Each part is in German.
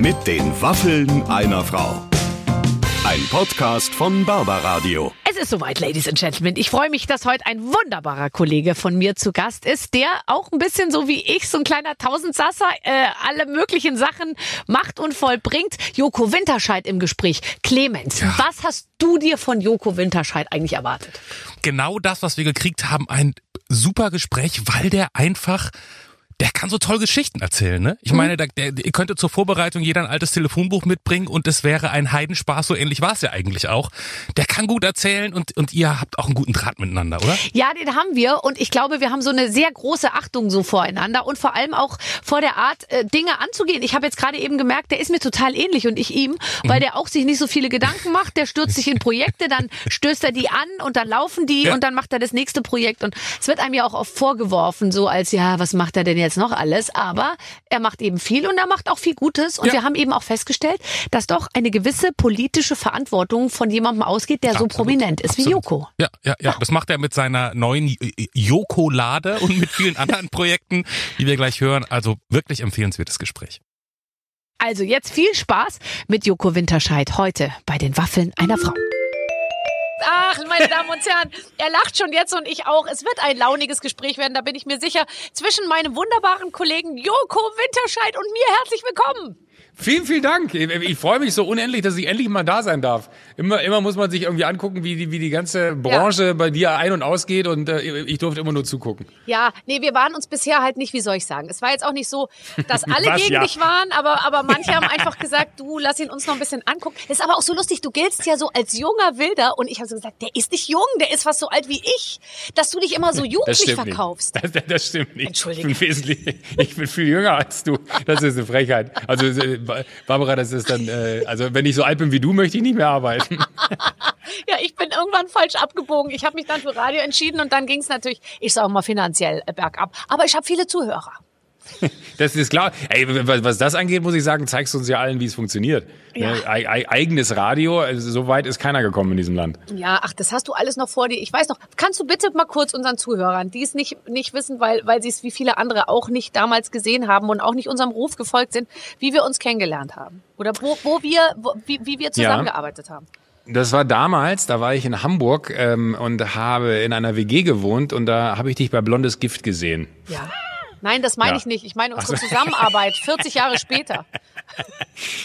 Mit den Waffeln einer Frau. Ein Podcast von Barbaradio. Es ist soweit, Ladies and Gentlemen. Ich freue mich, dass heute ein wunderbarer Kollege von mir zu Gast ist, der auch ein bisschen so wie ich, so ein kleiner Tausendsasser, äh, alle möglichen Sachen macht und vollbringt. Joko Winterscheid im Gespräch. Clemens, Ja. was hast du dir von Joko Winterscheid eigentlich erwartet? Genau das, was wir gekriegt haben, ein super Gespräch, weil der einfach der kann so toll Geschichten erzählen, ne? Mhm. Ich meine, der, der, ihr könnte zur Vorbereitung jeder ein altes Telefonbuch mitbringen und es wäre ein Heidenspaß, so ähnlich war es ja eigentlich auch. Der kann gut erzählen und, und ihr habt auch einen guten Draht miteinander, oder? Ja, den haben wir und ich glaube, wir haben so eine sehr große Achtung so voreinander und vor allem auch vor der Art, äh, Dinge anzugehen. Ich habe jetzt gerade eben gemerkt, der ist mir total ähnlich und ich ihm, weil Mhm. der auch sich nicht so viele Gedanken macht. Der stürzt sich in Projekte, dann stößt er die an und dann laufen die Ja. und dann macht er das nächste Projekt und es wird einem ja auch oft vorgeworfen, so als, ja, was macht er denn jetzt noch alles? Aber er macht eben viel und er macht auch viel Gutes und Ja. wir haben eben auch festgestellt, dass doch eine gewisse politische Verantwortung von jemandem ausgeht, der so Absolut, prominent ist wie absolut. Joko. Ja, ja, ja. Das macht er mit seiner neuen Joko-Lade und mit vielen anderen Projekten, die wir gleich hören. Also wirklich empfehlenswertes Gespräch. Also jetzt viel Spaß mit Joko Winterscheid heute bei den Waffeln einer Frau. Ach, meine Damen und Herren, er lacht schon jetzt und ich auch. Es wird ein launiges Gespräch werden, da bin ich mir sicher. Zwischen meinem wunderbaren Kollegen Joko Winterscheid und mir herzlich willkommen. Vielen, vielen Dank. Ich, ich freue mich so unendlich, dass ich endlich mal da sein darf. Immer, immer muss man sich irgendwie angucken, wie die, wie die ganze Branche bei dir ein- und ausgeht und äh, ich durfte immer nur zugucken. Ja, nee, wir waren uns bisher halt nicht, wie soll ich sagen. Es war jetzt auch nicht so, dass alle Was, gegen ja? dich waren, aber, aber manche haben einfach gesagt, du lass ihn uns noch ein bisschen angucken. Das ist aber auch so lustig, du giltst ja so als junger Wilder und ich habe so gesagt, der ist nicht jung, der ist fast so alt wie ich, dass du dich immer so Das jugendlich verkaufst. nicht. Das, das stimmt nicht. Entschuldige. Ich bin wesentlich, ich bin viel jünger als du. Das ist eine Frechheit. Also äh, Barbara, das ist dann, äh, also wenn ich so alt bin wie du, möchte ich nicht mehr arbeiten. Ja, ich bin irgendwann falsch abgebogen. Ich habe mich dann für Radio entschieden und dann ging es natürlich, ich sage mal, finanziell äh, bergab. Aber ich habe viele Zuhörer. Das ist klar. Ey, was das angeht, muss ich sagen, zeigst du uns ja allen, wie es funktioniert. Ja. Ei- Eigenes Radio, also so weit ist keiner gekommen in diesem Land. Ja, ach, das hast du alles noch vor dir. Ich weiß noch, kannst du bitte mal kurz unseren Zuhörern, die es nicht, nicht wissen, weil, weil sie es wie viele andere auch nicht damals gesehen haben und auch nicht unserem Ruf gefolgt sind, wie wir uns kennengelernt haben? Oder wo, wo wir, wo, wie, wie wir zusammengearbeitet haben? Das war damals, da war ich in Hamburg ähm, und habe in einer WG gewohnt und da habe ich dich bei Blondes Gift gesehen. Ja. Nein, das meine Ja. ich nicht. Ich meine unsere Zusammenarbeit 40 Jahre später.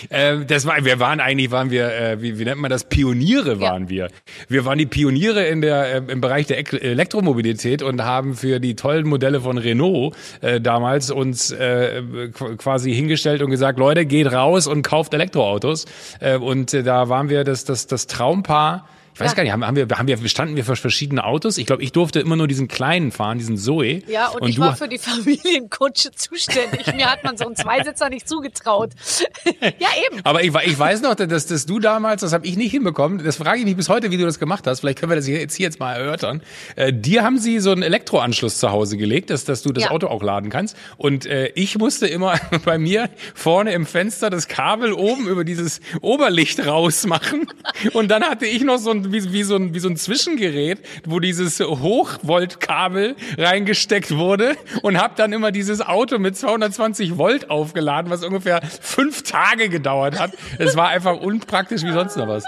Ähm, das war, wir waren eigentlich, waren wir, äh, wie, wie nennt man das? Pioniere waren wir. Wir waren die Pioniere in der, äh, im Bereich der Ek Elektromobilität und haben für die tollen Modelle von Renault äh, damals uns äh, qu- quasi hingestellt und gesagt, Leute, geht raus und kauft Elektroautos. Äh, und äh, da waren wir das, das, das Traumpaar. Ich weiß Ja. gar nicht, haben, wir, haben wir, standen wir für verschiedene Autos? Ich glaube, ich durfte immer nur diesen kleinen fahren, diesen Zoe. Ja, und, ich du, war für die Familienkutsche zuständig. Mir hat man so einen Zweisitzer nicht zugetraut. ja, eben. Aber ich, ich weiß noch, dass, dass du damals, das habe ich nicht hinbekommen, das frage ich mich bis heute, wie du das gemacht hast. Vielleicht können wir das hier jetzt, hier jetzt mal erörtern. Äh, dir haben sie so einen Elektroanschluss zu Hause gelegt, dass, dass du das Ja. Auto auch laden kannst. Und äh, ich musste immer bei mir vorne im Fenster das Kabel oben über dieses Oberlicht rausmachen. Und dann hatte ich noch so ein, wie, wie, so ein, wie so ein Zwischengerät, wo dieses Hochvoltkabel reingesteckt wurde und habe dann immer dieses Auto mit 220 Volt aufgeladen, was ungefähr fünf Tage gedauert hat. Es war einfach unpraktisch wie sonst noch was.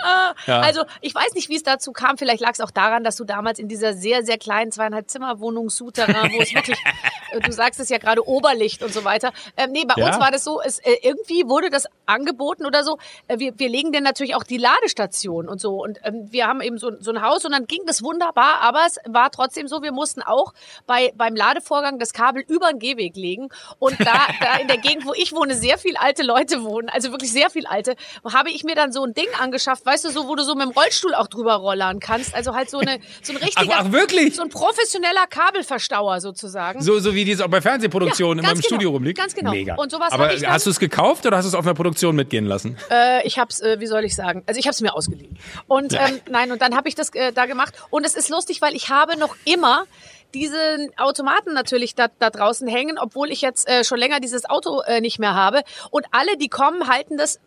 Ja. Also ich weiß nicht, wie es dazu kam. Vielleicht lag es auch daran, dass du damals in dieser sehr, sehr kleinen zweieinhalb Zimmerwohnung Souterrain, wo es wirklich, äh, du sagst es ja gerade, Oberlicht und so weiter. Ähm, nee, bei Ja. uns war das so, es, äh, irgendwie wurde das angeboten oder so. Äh, wir, wir legen dann natürlich auch die Ladestation und so. Und ähm, wir haben eben so, so ein Haus und dann ging das wunderbar, aber es war trotzdem so, wir mussten auch bei, beim Ladevorgang das Kabel über den Gehweg legen. Und da, da in der Gegend, wo ich wohne, sehr viel alte Leute wohnen, also wirklich sehr viel alte, habe ich mir dann so ein Ding angeschafft, weißt du, so, wo du so mit dem Rollstuhl auch drüber rollern kannst. Also halt so eine, so ein richtiger, Ach, ach, wirklich? so ein professioneller Kabelverstauer sozusagen. So, so wie die es auch bei Fernsehproduktionen Ja, immer im ganz Studio genau, rumliegt. ganz genau. Mega. Und sowas Aber dann- hast du es gekauft oder hast du es auf einer Produktion mitgehen lassen? Äh, ich hab's, äh, wie soll ich sagen? Also ich hab's mir ausgeliehen. Und ähm, nein, und dann habe ich das äh, da gemacht. Und es ist lustig, weil ich habe noch immer diesen Automaten natürlich da, da draußen hängen, obwohl ich jetzt äh, schon länger dieses Auto äh, nicht mehr habe. Und alle, die kommen, halten das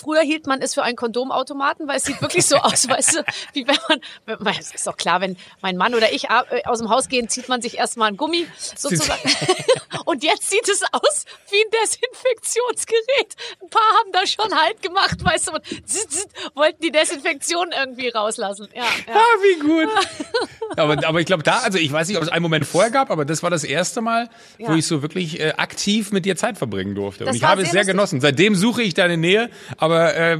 früher hielt man es für einen Kondomautomaten, weil es sieht wirklich so aus, weißt du, wie wenn man, es ist doch klar, wenn mein Mann oder ich äh, aus dem Haus gehen, zieht man sich erstmal einen Gummi sozusagen. Und jetzt sieht es aus wie ein Desinfektionsgerät. Ein paar haben da schon Halt gemacht, weißt du, und zzz, zzz, wollten die Desinfektion irgendwie rauslassen. Ja, ja. Ah, wie gut. aber, aber ich glaube da, also ich weiß nicht, ob es einen Moment vorher gab, aber das war das erste Mal, wo Ja. ich so wirklich äh, aktiv mit dir Zeit verbringen durfte. Das Und ich habe es sehr sehr lustig. genossen. Seitdem suche ich deine Nähe, aber äh,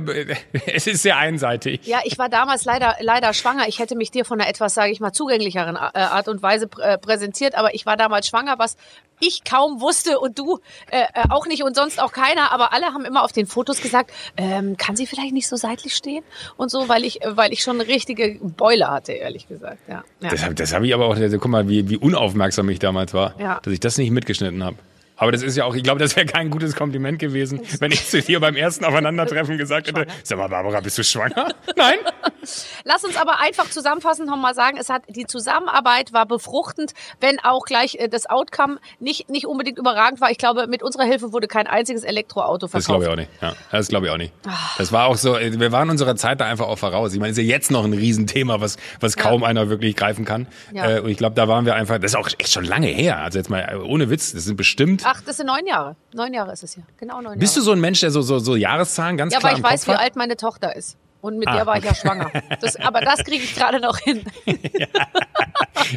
es ist sehr einseitig. Ja, ich war damals leider leider schwanger. Ich hätte mich dir von einer etwas, sage ich mal, zugänglicheren äh, Art und Weise äh, präsentiert, aber ich war damals schwanger, was ich kaum wusste und du äh, äh, auch nicht und sonst auch keiner, aber alle haben immer auf den Fotos gesagt, ähm, kann sie vielleicht nicht so seitlich stehen und so, weil ich weil ich schon eine richtige Beule hatte, ehrlich gesagt. Ja. ja. Das habe das hab ich aber auch, also, guck mal, wie, wie unaufmerksam ich damals war, Ja. dass ich das nicht mitgeschnitten habe. Aber das ist ja auch, ich glaube, das wäre kein gutes Kompliment gewesen, wenn ich zu dir beim ersten Aufeinandertreffen gesagt hätte, sag mal, Barbara, bist du schwanger? Nein? Lass uns aber einfach zusammenfassend nochmal sagen, es hat die Zusammenarbeit war befruchtend, wenn auch gleich äh, das Outcome nicht nicht unbedingt überragend war. Ich glaube, mit unserer Hilfe wurde kein einziges Elektroauto verkauft. Das glaube ich auch nicht. Ja, das glaube ich auch nicht. Das war auch so, wir waren unserer Zeit da einfach auch voraus. Ich meine, ist ja jetzt noch ein Riesenthema, was, was kaum einer wirklich greifen kann. Ja. Äh, und ich glaube, da waren wir einfach, das ist auch echt schon lange her. Also jetzt mal, äh, ohne Witz, das sind bestimmt. Ach, das sind neun Jahre. Neun Jahre ist es hier. Genau neun Bist du Jahre. so ein Mensch, der so, so, so Jahreszahlen ganz ja, klar weil ich im weiß, Kopf wie hat? alt meine Tochter ist. Und mit Ah, der war ich ja okay. schwanger. Das, aber das kriege ich gerade noch hin.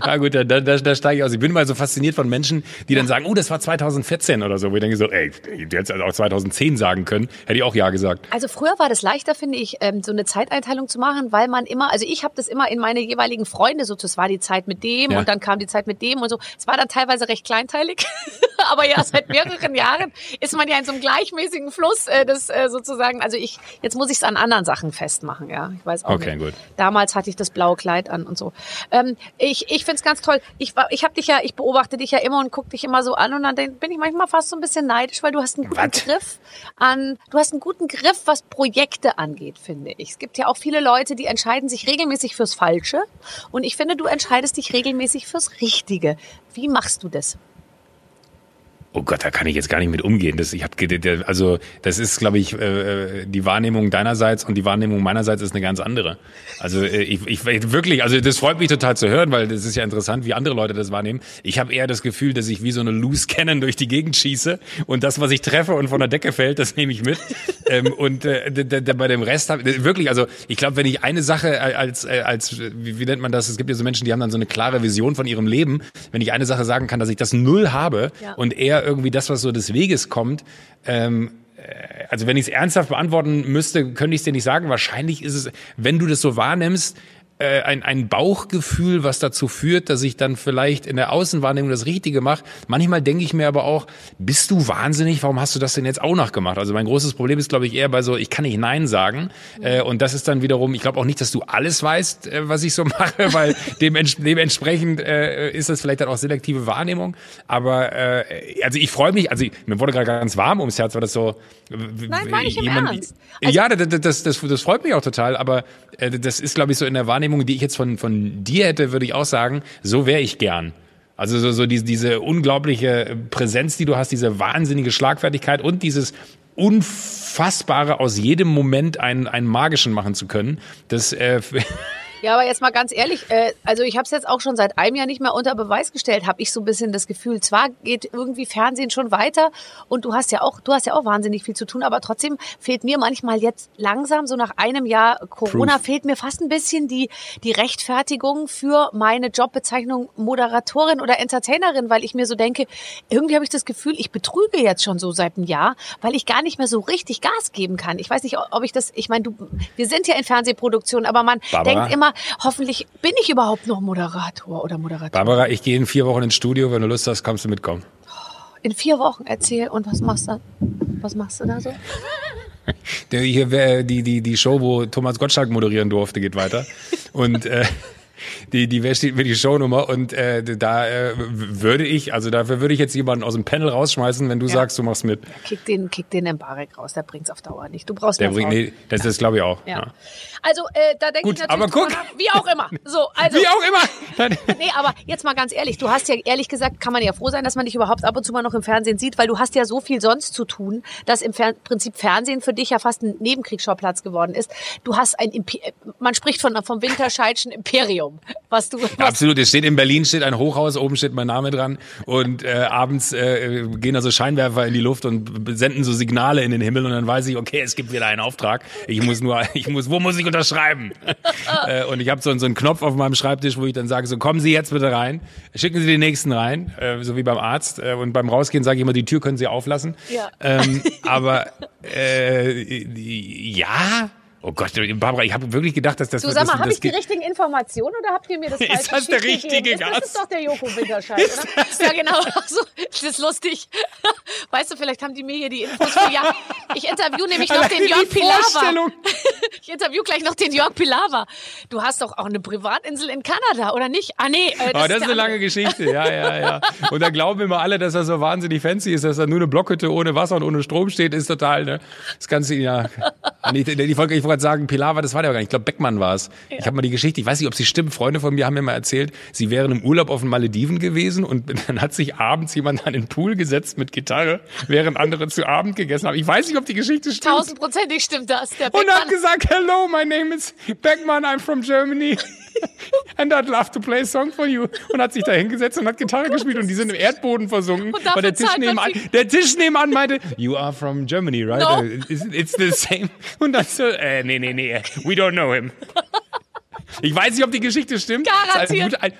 Ja gut, da, da, da steige ich aus. Ich bin mal so fasziniert von Menschen, die dann sagen, oh, das war 2014 oder so. Wo ich denke so, ey, du hättest also auch 2010 sagen können. Hätte ich auch ja gesagt. Also früher war das leichter, finde ich, ähm, so eine Zeiteinteilung zu machen, weil man immer, also ich habe das immer in meine jeweiligen Freunde so, das war die Zeit mit dem Ja. und dann kam die Zeit mit dem und so. Es war dann teilweise recht kleinteilig, aber ja, seit mehreren Jahren ist man ja in so einem gleichmäßigen Fluss, äh, das äh, sozusagen, also ich, jetzt muss ich es an anderen Sachen festmachen, ja. Ich weiß auch Okay, nicht. gut. Damals hatte ich das blaue Kleid an und so. Ähm, ich ich finde es ganz toll. Ich, war- ich habe dich ja, ich beobachte dich ja immer und gucke dich immer so an und dann bin ich manchmal fast so ein bisschen neidisch, weil du hast einen guten Was? Griff an, du hast einen guten Griff, was Projekte angeht, finde ich. Es gibt ja auch viele Leute, die entscheiden sich regelmäßig fürs Falsche und ich finde, du entscheidest dich regelmäßig fürs Richtige. Wie machst du das? Oh Gott, da kann ich jetzt gar nicht mit umgehen. Das, ich hab, also das ist, glaube ich, äh, äh, die Wahrnehmung deinerseits und die Wahrnehmung meinerseits ist eine ganz andere. Also äh, ich, ich wirklich, also das freut mich total zu hören, weil das ist ja interessant, wie andere Leute das wahrnehmen. Ich habe eher das Gefühl, dass ich wie so eine Loose Cannon durch die Gegend schieße und das, was ich treffe und von der Decke fällt, das nehme ich mit. ähm, und äh, bei dem Rest hab, wirklich, also ich glaube, wenn ich eine Sache als äh, als wie, wie nennt man das? Es gibt ja so Menschen, die haben dann so eine klare Vision von ihrem Leben. Wenn ich eine Sache sagen kann, dass ich das null habe Ja. und eher irgendwie das, was so des Weges kommt. Ähm, äh, also wenn ich es ernsthaft beantworten müsste, könnte ich es dir nicht sagen. Wahrscheinlich ist es, wenn du das so wahrnimmst, äh, ein, ein Bauchgefühl, was dazu führt, dass ich dann vielleicht in der Außenwahrnehmung das Richtige mache. Manchmal denke ich mir aber auch, bist du wahnsinnig? Warum hast du das denn jetzt auch noch gemacht? Also mein großes Problem ist, glaube ich, eher bei so, ich kann nicht Nein sagen. Äh, und das ist dann wiederum, ich glaube auch nicht, dass du alles weißt, äh, was ich so mache, weil dements dementsprechend äh, ist das vielleicht dann auch selektive Wahrnehmung. Aber äh, also ich freue mich, also ich, mir wurde gerade ganz warm ums Herz, weil das so Nein, meine ich im Ernst. Also- ja, das, das, das, das freut mich auch total, aber äh, das ist, glaube ich, so in der Wahrnehmung, die ich jetzt von, von dir hätte, würde ich auch sagen, so wäre ich gern. Also so, so diese, diese unglaubliche Präsenz, die du hast, diese wahnsinnige Schlagfertigkeit und dieses Unfassbare aus jedem Moment einen, einen magischen machen zu können, das äh, Ja, aber jetzt mal ganz ehrlich, äh, also ich habe es jetzt auch schon seit einem Jahr nicht mehr unter Beweis gestellt, habe ich so ein bisschen das Gefühl. Zwar geht irgendwie Fernsehen schon weiter und du hast ja auch, du hast ja auch wahnsinnig viel zu tun, aber trotzdem fehlt mir manchmal jetzt langsam so nach einem Jahr Corona Proof. fehlt mir fast ein bisschen die die Rechtfertigung für meine Jobbezeichnung Moderatorin oder Entertainerin, weil ich mir so denke, irgendwie habe ich das Gefühl, ich betrüge jetzt schon so seit einem Jahr, weil ich gar nicht mehr so richtig Gas geben kann. Ich weiß nicht, ob ich das, ich meine, du, wir sind ja in Fernsehproduktion, aber man Barbara? denkt immer, hoffentlich bin ich überhaupt noch Moderator oder Moderatorin. Barbara, ich gehe in vier Wochen ins Studio, wenn du Lust hast, kommst du mitkommen. In vier Wochen erzähl und was machst du? Was machst du da so? Der, hier, die, die, die Show, wo Thomas Gottschalk moderieren durfte, geht weiter. Und äh, die, die wer steht mir die Shownummer und äh, da äh, würde ich, also dafür würde ich jetzt jemanden aus dem Panel rausschmeißen, wenn du Ja. sagst, du machst mit. Kick den, kick den Embarek raus, der bringt's auf Dauer nicht. Du brauchst Der bringt, nee, das, das glaube ich auch. Ja. Also, äh, da denke ich natürlich aber guck. nach. Wie auch immer. So, also. Wie auch immer. Nee, aber jetzt mal ganz ehrlich, du hast ja ehrlich gesagt, kann man ja froh sein, dass man dich überhaupt ab und zu mal noch im Fernsehen sieht, weil du hast ja so viel sonst zu tun, dass im Fer Prinzip Fernsehen für dich ja fast ein Nebenkriegsschauplatz geworden ist. Du hast ein, Impe man spricht von vom Winterscheidschen Imperium, was du, was Absolut, es steht in Berlin steht ein Hochhaus, oben steht mein Name dran und äh, abends äh, gehen also Scheinwerfer in die Luft und senden so Signale in den Himmel und dann weiß ich, okay, es gibt wieder einen Auftrag. Ich muss nur, ich muss, wo muss ich unterschreiben? äh, und ich habe so, so einen Knopf auf meinem Schreibtisch, wo ich dann sage, so kommen Sie jetzt bitte rein, schicken Sie den nächsten rein, äh, so wie beim Arzt. Äh, und beim Rausgehen sage ich immer, die Tür können Sie auflassen. Ja. Ähm, aber äh, ja. Oh Gott, Barbara, ich habe wirklich gedacht, dass das Du sag mal, das, habe das ich die richtigen Informationen oder habt ihr mir das Ist falsche das der richtige gegeben? Das Gast? ist doch der Joko Winterscheid, oder? Ja, genau. Also, das ist lustig. Weißt du, vielleicht haben die mir hier die Infos für, ja, ich interview nämlich noch Allein den Jörg Pilawa. Ich interview gleich noch den Jörg Pilawa. Du hast doch auch eine Privatinsel in Kanada, oder nicht? Ah, nee. Äh, Oh, das der ist eine lange. Geschichte, ja, ja, ja. Und da glauben immer alle, dass er so wahnsinnig fancy ist, dass er nur eine Blockhütte ohne Wasser und ohne Strom steht, ist total, ne? Das Ganze, ja. Nee, die, die Folge, ich wollte gerade sagen, Pilawa, das war der gar nicht. Ich glaube, Beckmann war es. Ich habe mal die Geschichte, ich weiß nicht, ob sie stimmt, Freunde von mir haben mir mal erzählt, sie wären im Urlaub auf den Malediven gewesen und dann hat sich abends jemand an den Pool gesetzt mit Gitarre, während andere zu Abend gegessen haben. Ich weiß nicht, ob die Geschichte stimmt. Tausendprozentig stimmt das. Der Und hat Beckmann, gesagt, hello, my name is Beckmann, I'm from Germany. And I'd love to play a song for you. Und hat sich da hingesetzt und hat Gitarre gespielt und die sind im Erdboden versunken. Und der Tisch, nebenan, der Tisch nebenan meinte, you are from Germany, right? No. Uh, It's, it's the same. Und dann so, äh, nee, nee, nee, we don't know him. Ich weiß nicht, ob die Geschichte stimmt. Ist Ein, Garantiert. guter- ein,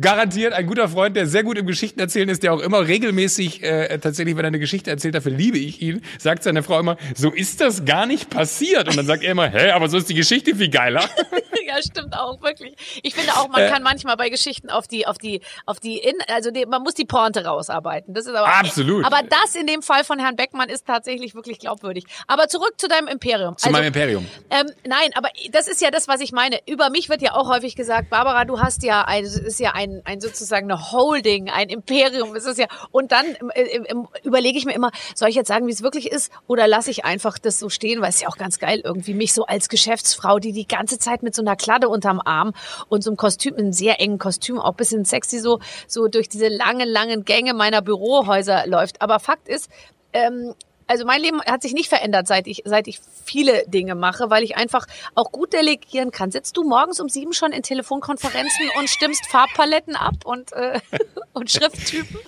garantiert ein guter Freund, der sehr gut im Geschichten erzählen ist, der auch immer regelmäßig, äh, tatsächlich, wenn er eine Geschichte erzählt, dafür liebe ich ihn, sagt seine Frau immer, so ist das gar nicht passiert. Und dann sagt er immer, hä, aber so ist die Geschichte viel geiler. ja, stimmt auch, wirklich. Ich finde auch, Äh. man kann manchmal bei Geschichten auf die, auf die, auf die, in, also die, man muss die Pointe rausarbeiten. Das ist aber, Absolut. Aber das in dem Fall von Herrn Beckmann ist tatsächlich wirklich glaubwürdig. Aber zurück zu deinem Imperium. Zu meinem Imperium. Ähm, nein, aber das ist ja das, was ich meine. Über mich wird ja auch häufig gesagt, Barbara, du hast ja ein, es ist ja ein, ein sozusagen eine Holding, ein Imperium. Es ist ja, und dann äh, äh, überlege ich mir immer, soll ich jetzt sagen, wie es wirklich ist, oder lasse ich einfach das so stehen, weil es ja auch ganz geil irgendwie mich so als Geschäftsfrau, die die ganze Zeit mit so einer Kladde unterm Arm und so einem Kostüm, einem sehr engen Kostüm, auch bisschen sexy so, so durch diese langen, langen Gänge meiner Bürohäuser läuft. Aber Fakt ist, ähm, also mein Leben hat sich nicht verändert, seit ich, seit ich viele Dinge mache, weil ich einfach auch gut delegieren kann. Sitzt du morgens um sieben schon in Telefonkonferenzen und stimmst Farbpaletten ab und, äh, und Schrifttypen?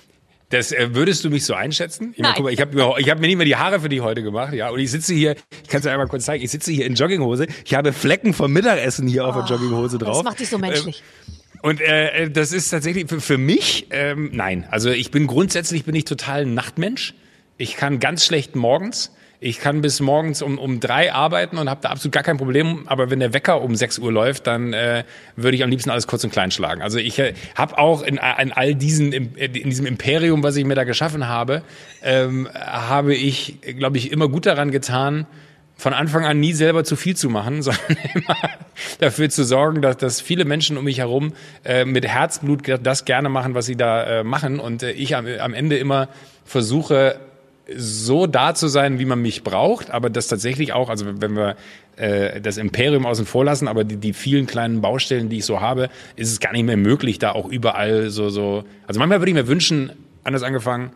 Das äh, würdest du mich so einschätzen? Ich, Nein. mal, ich habe mir, ich hab mir nicht mehr die Haare für dich heute gemacht, ja. Und ich sitze hier, ich kann es dir einmal kurz zeigen, ich sitze hier in Jogginghose. Ich habe Flecken vom Mittagessen hier auf der Jogginghose drauf. Das macht dich so menschlich. Und äh, das ist tatsächlich für, für mich, ähm, nein. Also ich bin grundsätzlich bin ich total ein Nachtmensch. Ich kann ganz schlecht morgens. Ich kann bis morgens um, um drei arbeiten und habe da absolut gar kein Problem. Aber wenn der Wecker um 6 Uhr läuft, dann äh, würde ich am liebsten alles kurz und klein schlagen. Also ich äh, habe auch in, in all diesen, im- in diesem Imperium, was ich mir da geschaffen habe, ähm, habe ich, glaube ich, immer gut daran getan, von Anfang an nie selber zu viel zu machen, sondern immer dafür zu sorgen, dass, dass viele Menschen um mich herum äh, mit Herzblut das gerne machen, was sie da äh, machen und äh, ich am, am Ende immer versuche, so da zu sein, wie man mich braucht, aber das tatsächlich auch, also wenn wir äh, das Imperium außen vor lassen, aber die, die vielen kleinen Baustellen, die ich so habe, ist es gar nicht mehr möglich, da auch überall so, so, also manchmal würde ich mir wünschen, anders angefangen,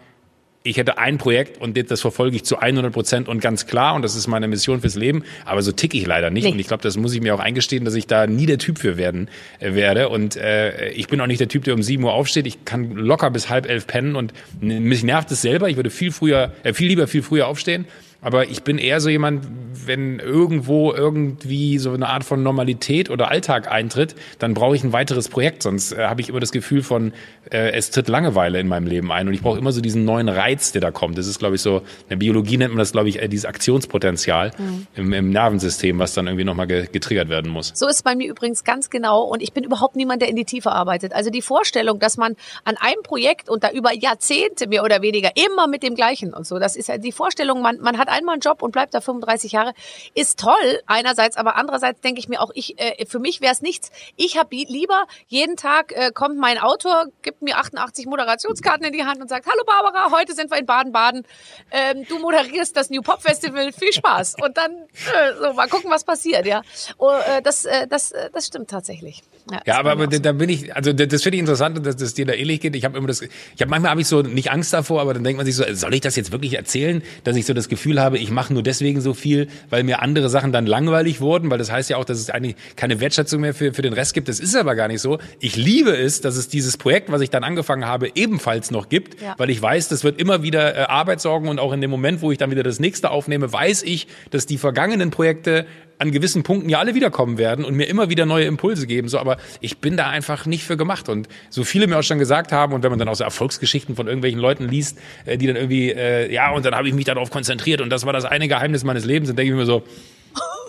ich hätte ein Projekt und das verfolge ich zu 100 Prozent und ganz klar und das ist meine Mission fürs Leben. Aber so tick ich leider nicht Nee. und ich glaube, das muss ich mir auch eingestehen, dass ich da nie der Typ für werden äh, werde. Und äh, ich bin auch nicht der Typ, der um 7 Uhr aufsteht. Ich kann locker bis halb elf pennen und mich nervt es selber. Ich würde viel früher, äh, viel lieber viel früher aufstehen. Aber ich bin eher so jemand, wenn irgendwo irgendwie so eine Art von Normalität oder Alltag eintritt, dann brauche ich ein weiteres Projekt. Sonst äh, habe ich immer das Gefühl von, äh, es tritt Langeweile in meinem Leben ein. Und ich brauche immer so diesen neuen Reiz, der da kommt. Das ist, glaube ich, so, in der Biologie nennt man das, glaube ich, äh, dieses Aktionspotenzial im, im Nervensystem, was dann irgendwie nochmal ge getriggert werden muss. So ist es bei mir übrigens ganz genau und ich bin überhaupt niemand, der in die Tiefe arbeitet. Also die Vorstellung, dass man an einem Projekt und da über Jahrzehnte mehr oder weniger immer mit dem gleichen und so, das ist ja die Vorstellung, man, man hat hat einmal einen Job und bleibt da 35 Jahre, ist toll einerseits, aber andererseits denke ich mir auch, ich äh, für mich wäre es nichts. Ich habe lieber jeden Tag äh, kommt mein Autor, gibt mir 88 Moderationskarten in die Hand und sagt, hallo Barbara, heute sind wir in Baden-Baden. Ähm, du moderierst das New Pop Festival, viel Spaß. Und dann äh, so mal gucken, was passiert, ja. Oh, äh, das, äh, das, äh, das stimmt tatsächlich. Ja, aber, aber auch da bin ich, also das finde ich interessant, dass das dir da ähnlich geht. Ich habe immer das, ich habe manchmal habe ich so nicht Angst davor, aber dann denkt man sich so, soll ich das jetzt wirklich erzählen, dass ich so das Gefühl habe, ich mache nur deswegen so viel, weil mir andere Sachen dann langweilig wurden, weil das heißt ja auch, dass es eigentlich keine Wertschätzung mehr für, für den Rest gibt. Das ist aber gar nicht so. Ich liebe es, dass es dieses Projekt, was ich dann angefangen habe, ebenfalls noch gibt, Ja. weil ich weiß, das wird immer wieder äh, Arbeit sorgen und auch in dem Moment, wo ich dann wieder das nächste aufnehme, weiß ich, dass die vergangenen Projekte an gewissen Punkten ja alle wiederkommen werden und mir immer wieder neue Impulse geben. So, aber ich bin da einfach nicht für gemacht. Und so viele mir auch schon gesagt haben, und wenn man dann auch so Erfolgsgeschichten von irgendwelchen Leuten liest, äh, die dann irgendwie, äh, ja, und dann habe ich mich darauf konzentriert und das war das eine Geheimnis meines Lebens, dann denke ich mir so,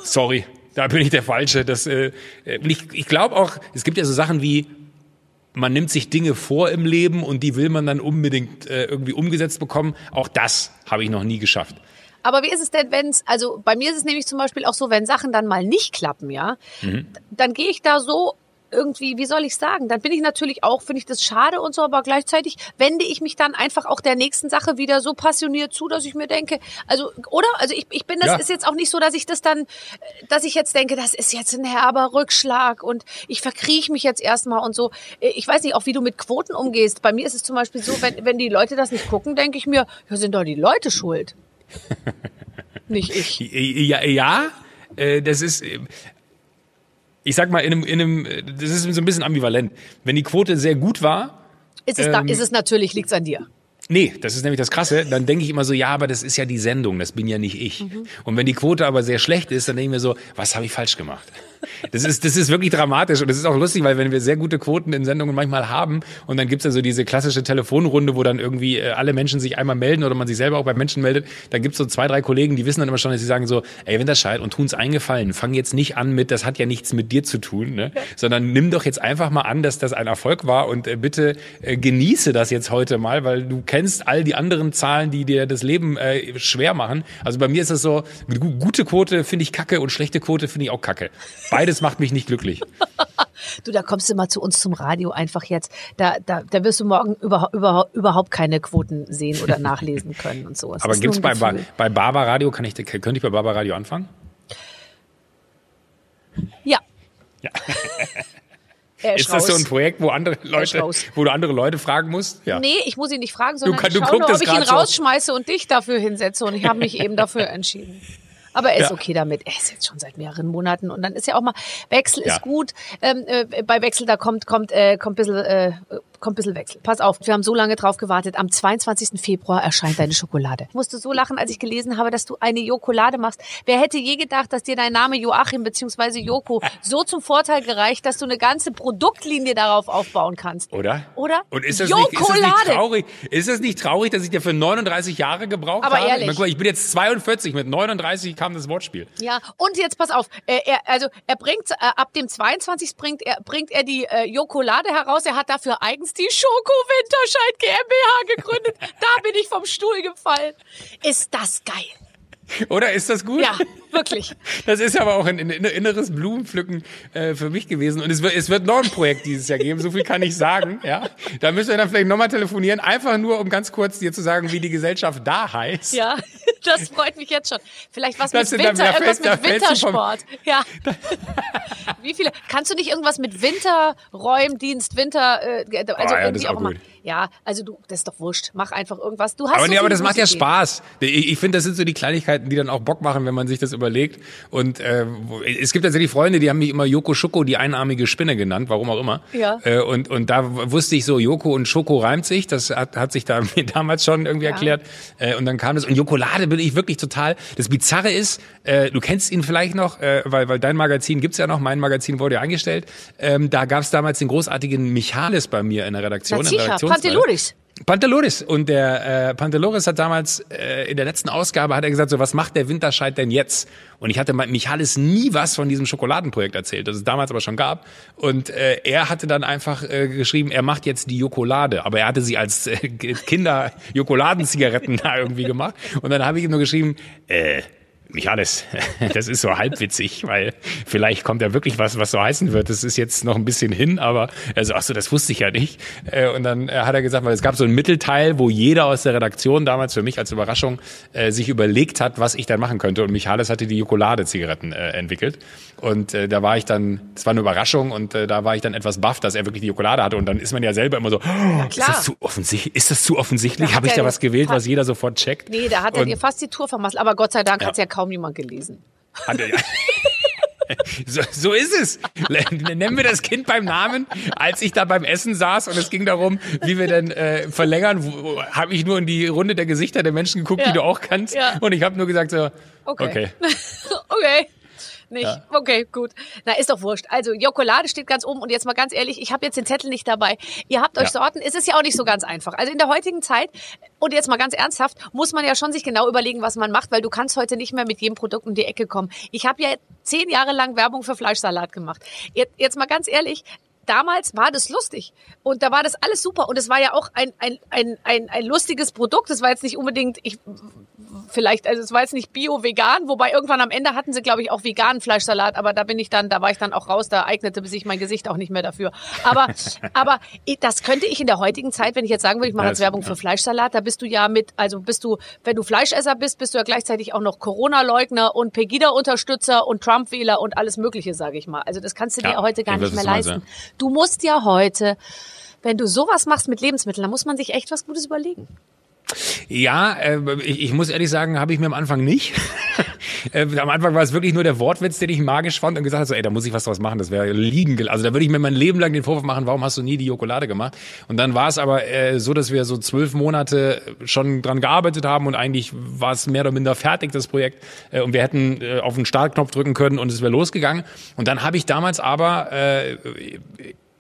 sorry, da bin ich der Falsche. Das, äh, ich ich glaube auch, es gibt ja so Sachen wie, man nimmt sich Dinge vor im Leben und die will man dann unbedingt äh, irgendwie umgesetzt bekommen. Auch das habe ich noch nie geschafft. Aber wie ist es denn, wenn es, also bei mir ist es nämlich zum Beispiel auch so, wenn Sachen dann mal nicht klappen, ja, Mhm. dann gehe ich da so irgendwie, wie soll ich sagen, dann bin ich natürlich auch, finde ich das schade und so, aber gleichzeitig wende ich mich dann einfach auch der nächsten Sache wieder so passioniert zu, dass ich mir denke, also, oder? Also ich, ich bin, das Ja. ist jetzt auch nicht so, dass ich das dann, dass ich jetzt denke, das ist jetzt ein herber Rückschlag und ich verkrieche mich jetzt erstmal und so. Ich weiß nicht, auch wie du mit Quoten umgehst. Bei mir ist es zum Beispiel so, wenn, wenn die Leute das nicht gucken, denke ich mir, ja, sind doch die Leute schuld. Nicht ich. Ja, ja äh, das ist, äh, ich sag mal, in einem, in einem, das ist so ein bisschen ambivalent. Wenn die Quote sehr gut war, Ist es, da, Ähm, ist es natürlich, liegt's an dir. Nee, das ist nämlich das Krasse. Dann denke ich immer so, ja, aber das ist ja die Sendung, das bin ja nicht ich. Und wenn die Quote aber sehr schlecht ist, dann denke ich mir so, was habe ich falsch gemacht? Das ist, das ist wirklich dramatisch und das ist auch lustig, weil wenn wir sehr gute Quoten in Sendungen manchmal haben und dann gibt's ja so diese klassische Telefonrunde, wo dann irgendwie äh, alle Menschen sich einmal melden oder man sich selber auch bei Menschen meldet, dann gibt's so zwei, drei Kollegen, die wissen dann immer schon, dass sie sagen so, ey, wenn das scheit und tun's eingefallen, fang jetzt nicht an mit, das hat ja nichts mit dir zu tun, ne? sondern nimm doch jetzt einfach mal an, dass das ein Erfolg war und äh, bitte äh, genieße das jetzt heute mal, weil du kennst all die anderen Zahlen, die dir das Leben äh, schwer machen. Also bei mir ist es so, gu- gute Quote finde ich kacke und schlechte Quote finde ich auch kacke. Beides macht mich nicht glücklich. Du, da kommst du mal zu uns zum Radio einfach jetzt. Da, da, da wirst du morgen überhaupt, überhaupt, überhaupt keine Quoten sehen oder nachlesen können und so. Es Aber gibt's bei, bei, Barber Radio, kann ich, könnte ich bei Barber Radio anfangen? Ja. Er Ist das so ein. Projekt, wo andere ist Leute, wo du andere Leute fragen musst? Ja. Nee, ich muss ihn nicht fragen, sondern kann- ich du schaue nur, ob ich ihn so. rausschmeiße und dich dafür hinsetze. Und ich habe mich eben dafür entschieden. Aber er ist Ja. okay damit. Er ist jetzt schon seit mehreren Monaten. Und dann ist ja auch mal, Wechsel Ja. ist gut. Ähm, äh, bei Wechsel, da kommt, kommt, äh, kommt ein bisschen, äh, kommt ein bisschen Wechsel. Pass auf, wir haben so lange drauf gewartet. Am 22. Februar erscheint deine Schokolade. Ich musste so lachen, als ich gelesen habe, dass du eine Jokolade machst. Wer hätte je gedacht, dass dir dein Name Joachim bzw. Joko so zum Vorteil gereicht, dass du eine ganze Produktlinie darauf aufbauen kannst? Oder? Oder? Und ist das, nicht, ist das nicht traurig? Ist das nicht traurig, dass ich dir für 39 Jahre gebraucht Aber habe? ehrlich. Ich, bin jetzt 42, mit 39 kam das Wortspiel. Ja, und jetzt pass auf, er, also er bringt äh, ab dem 22. bringt er bringt er die äh, Jokolade heraus. Er hat dafür eigens die Schoko Winterscheid GmbH gegründet. da bin ich vom Stuhl gefallen. Ist das geil? Oder ist das gut? Ja, wirklich. Das ist aber auch ein, inneres Blumenpflücken äh, für mich gewesen. Und es wird, es wird noch ein Projekt dieses Jahr geben, so viel kann ich sagen. Ja, Da müssen wir dann vielleicht nochmal telefonieren, einfach nur, um ganz kurz dir zu sagen, wie die Gesellschaft da heißt. Ja, das freut mich jetzt schon. Vielleicht was Das mit Winter, da irgendwas da mit Wintersport. Ja. Wie viele? Kannst du nicht irgendwas mit Winterräumdienst, Winter, äh, also Oh, ja, irgendwie auch auch gut. Ja, also du, das ist doch wurscht. Mach einfach irgendwas. Du hast Aber, so nee, aber das macht ja. Spaß. Ich, ich finde, das sind so die Kleinigkeiten, die dann auch Bock machen, wenn man sich das überlegt. Und äh, es gibt tatsächlich Freunde, die haben mich immer Yoko Schoko, die einarmige Spinne genannt, warum auch immer. Ja. Äh, und, und da wusste ich so, Yoko und Schoko reimt sich. Das hat, hat sich da mir damals schon irgendwie erklärt. Äh, und dann kam das. Und Jokolade bin ich wirklich total. Das Bizarre ist, äh, du kennst ihn vielleicht noch, äh, weil, weil dein Magazin gibt's ja noch, mein Magazin wurde ja eingestellt. Ähm, da gab's damals den großartigen Michalis bei mir in der Redaktion. Na sicher, Redaktionsreihe. Panteloris. Und der äh, Panteloris hat damals äh, in der letzten Ausgabe hat er gesagt, so was macht der Winterscheid denn jetzt? Und ich hatte Michalis nie was von diesem Schokoladenprojekt erzählt, das es damals aber schon gab. Und äh, er hatte dann einfach äh, geschrieben, er macht jetzt die Jokolade. Aber er hatte sie als äh, Kinder Jokoladenzigaretten da irgendwie gemacht. Und dann habe ich ihm nur geschrieben, äh, Michalis, das ist so halbwitzig, weil vielleicht kommt ja wirklich was, was so heißen wird. Das ist jetzt noch ein bisschen hin, aber also ach so, das wusste ich ja nicht. Äh, und dann äh, hat er gesagt, weil es gab so ein Mittelteil, wo jeder aus der Redaktion damals für mich als Überraschung äh, sich überlegt hat, was ich dann machen könnte. Und Michalis hatte die Jokolade-Zigaretten entwickelt. Und da war ich dann, das war eine Überraschung und da war ich dann etwas baff, dass er wirklich die Jokolade hatte. Und dann ist man ja selber immer so, oh, ist das zu offensichtlich? Ist das zu offensichtlich? Habe ich da was gewählt, was jeder sofort checkt? Nee, da hat er dir fast die Tour vermasselt. Aber Gott sei Dank ja. hat es ja kaum jemand gelesen. Hat er, ja. So, so ist es. Nennen wir das Kind beim Namen. Als ich da beim Essen saß und es ging darum, wie wir denn äh, verlängern, habe ich nur in die Runde der Gesichter der Menschen geguckt, ja. die du auch kannst. Ja. Und ich habe nur gesagt so, okay. Okay. okay nicht. Ja. Okay, gut. Na, ist doch wurscht. Also, Jokolade steht ganz oben und jetzt mal ganz ehrlich, ich habe jetzt den Zettel nicht dabei. Ihr habt euch ja. Sorten, es ist ja auch nicht so ganz einfach. Also in der heutigen Zeit, und jetzt mal ganz ernsthaft, muss man ja schon sich genau überlegen, was man macht, weil du kannst heute nicht mehr mit jedem Produkt um die Ecke kommen. Ich habe ja zehn Jahre lang Werbung für Fleischsalat gemacht. Jetzt, jetzt mal ganz ehrlich, damals war das lustig und da war das alles super und es war ja auch ein, ein, ein, ein, ein lustiges Produkt. Es war jetzt nicht unbedingt, ich vielleicht, also es war jetzt nicht bio-vegan, wobei irgendwann am Ende hatten sie, glaube ich, auch veganen Fleischsalat, aber da bin ich dann, da war ich dann auch raus, da eignete sich mein Gesicht auch nicht mehr dafür. Aber, aber das könnte ich in der heutigen Zeit, wenn ich jetzt sagen würde, ich mache jetzt Werbung für Fleischsalat, da bist du ja mit, also bist du, wenn du Fleischesser bist, bist du ja gleichzeitig auch noch Corona-Leugner und Pegida-Unterstützer und Trump-Wähler und alles Mögliche, sage ich mal. Also das kannst du dir ja, heute gar nicht mehr leisten. Du musst ja heute, wenn du sowas machst mit Lebensmitteln, dann muss man sich echt was Gutes überlegen. Ja, äh, ich, muss ehrlich sagen, habe ich mir am Anfang nicht. äh, am Anfang war es wirklich nur der Wortwitz, den ich magisch fand und gesagt habe, so, ey, da muss ich was draus machen, das wäre liegen. Also da würde ich mir mein Leben lang den Vorwurf machen, warum hast du nie die Jokolade gemacht? Und dann war es aber äh, so, dass wir so zwölf Monate schon dran gearbeitet haben und eigentlich war es mehr oder minder fertig, das Projekt. Äh, und wir hätten äh, auf den Startknopf drücken können und es wäre losgegangen. Und dann habe ich damals aber äh,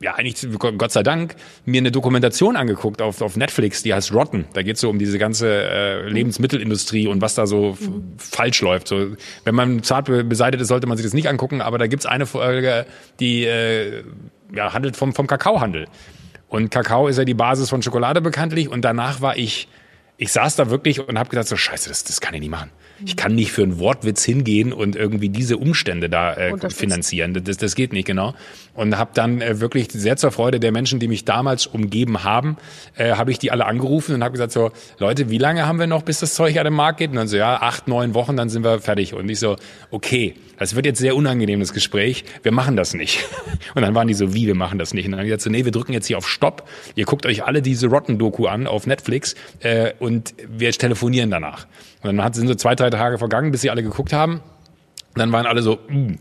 ja, eigentlich Gott sei Dank, mir eine Dokumentation angeguckt auf, auf Netflix, die heißt Rotten. Da geht's so um diese ganze äh, Lebensmittelindustrie und was da so mhm. falsch läuft. So, wenn man zart beseitigt ist, sollte man sich das nicht angucken, aber da gibt's eine Folge, die äh, ja, handelt vom, vom Kakaohandel. Und Kakao ist ja die Basis von Schokolade bekanntlich und danach war ich, ich saß da wirklich und habe gedacht, so scheiße, das, das kann ich nicht machen. Ich kann nicht für einen Wortwitz hingehen und irgendwie diese Umstände da äh, finanzieren. Das, das geht nicht, genau. Und habe dann äh, wirklich sehr zur Freude der Menschen, die mich damals umgeben haben, äh, habe ich die alle angerufen und habe gesagt so, Leute, wie lange haben wir noch, bis das Zeug an den Markt geht? Und dann so, ja, acht, neun Wochen, dann sind wir fertig. Und ich so, okay, das wird jetzt sehr unangenehm, das Gespräch. Wir machen das nicht. Und dann waren die so, wie, wir machen das nicht? Und dann haben die gesagt so, nee, wir drücken jetzt hier auf Stopp. Ihr guckt euch alle diese Rotten-Doku an auf Netflix äh, und wir telefonieren danach. Und dann sind so zwei, drei Tage vergangen, bis sie alle geguckt haben. Und dann waren alle so, mm,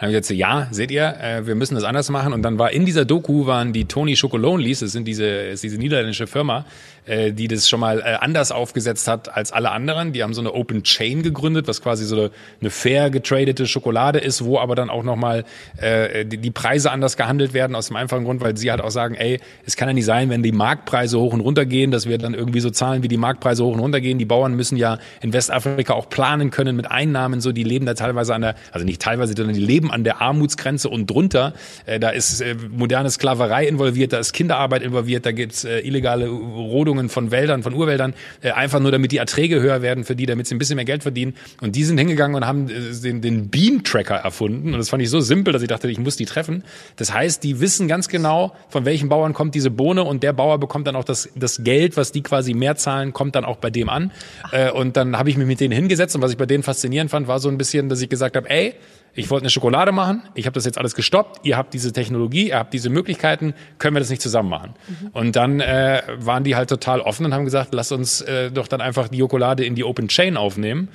dann habe ich gesagt, ja, seht ihr, äh, wir müssen das anders machen. Und dann war in dieser Doku waren die Tony Chocolonelys, das sind diese, ist diese niederländische Firma, äh, die das schon mal äh, anders aufgesetzt hat als alle anderen. Die haben so eine Open Chain gegründet, was quasi so eine, eine fair getradete Schokolade ist, wo aber dann auch nochmal äh, die, Preise anders gehandelt werden, aus dem einfachen Grund, weil sie halt auch sagen, ey, es kann ja nicht sein, wenn die Marktpreise hoch und runter gehen, dass wir dann irgendwie so zahlen, wie die Marktpreise hoch und runter gehen. Die Bauern müssen ja in Westafrika auch planen können mit Einnahmen, so die leben da teilweise an der, also nicht teilweise, sondern die leben an der Armutsgrenze und drunter. Äh, da ist äh, moderne Sklaverei involviert, da ist Kinderarbeit involviert, da gibt's äh, illegale Rodungen von Wäldern, von Urwäldern, äh, einfach nur damit die Erträge höher werden für die, damit sie ein bisschen mehr Geld verdienen. Und die sind hingegangen und haben äh, den, den Bean-Tracker erfunden. Und das fand ich so simpel, dass ich dachte, ich muss die treffen. Das heißt, die wissen ganz genau, von welchen Bauern kommt diese Bohne und der Bauer bekommt dann auch das, das Geld, was die quasi mehr zahlen, kommt dann auch bei dem an. Äh, und dann habe ich mich mit denen hingesetzt und was ich bei denen faszinierend fand, war so ein bisschen, dass ich gesagt habe, ey, ich wollte eine Schokolade machen, ich habe das jetzt alles gestoppt, ihr habt diese Technologie, ihr habt diese Möglichkeiten, können wir das nicht zusammen machen? Mhm. Und dann äh, waren die halt total offen und haben gesagt, lass uns äh, doch dann einfach die Jokolade in die Open Chain aufnehmen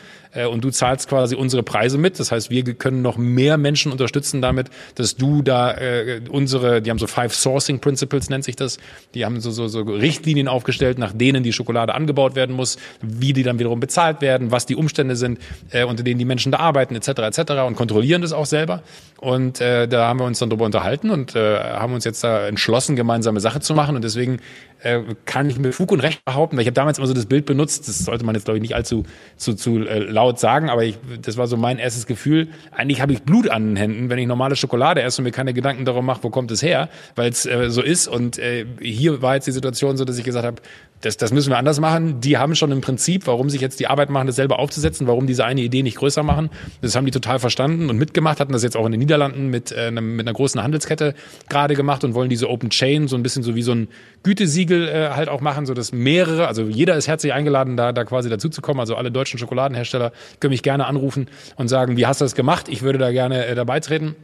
und du zahlst quasi unsere Preise mit. Das heißt, wir können noch mehr Menschen unterstützen damit, dass du da äh, unsere, die haben so Five Sourcing Principles nennt sich das, die haben so, so, so Richtlinien aufgestellt, nach denen die Schokolade angebaut werden muss, wie die dann wiederum bezahlt werden, was die Umstände sind, äh, unter denen die Menschen da arbeiten, etc. etc. und kontrollieren das auch selber. Und äh, da haben wir uns dann darüber unterhalten und äh, haben uns jetzt da entschlossen, gemeinsame Sache zu machen. Und deswegen äh, kann ich mit Fug und Recht behaupten, weil ich habe damals immer so das Bild benutzt, das sollte man jetzt glaube ich nicht allzu zu, zu äh, laut sagen, aber ich, das war so mein erstes Gefühl. Eigentlich habe ich Blut an den Händen, wenn ich normale Schokolade esse und mir keine Gedanken darum mache, wo kommt es her, weil es äh, so ist. Und äh, hier war jetzt die Situation so, dass ich gesagt habe, das, das müssen wir anders machen. Die haben schon im Prinzip, warum sich jetzt die Arbeit machen, das selber aufzusetzen, warum diese eine Idee nicht größer machen. Das haben die total verstanden und mitgemacht, hatten das jetzt auch in den Niederlanden mit, äh, mit einer großen Handelskette gerade gemacht und wollen diese Open Chain so ein bisschen so wie so ein Gütesiegel äh, halt auch machen, so dass mehrere, also jeder ist herzlich eingeladen, da, da quasi dazu zu kommen. Also alle deutschen Schokoladenhersteller können mich gerne anrufen und sagen, wie hast du das gemacht? Ich würde da gerne äh, dabei treten.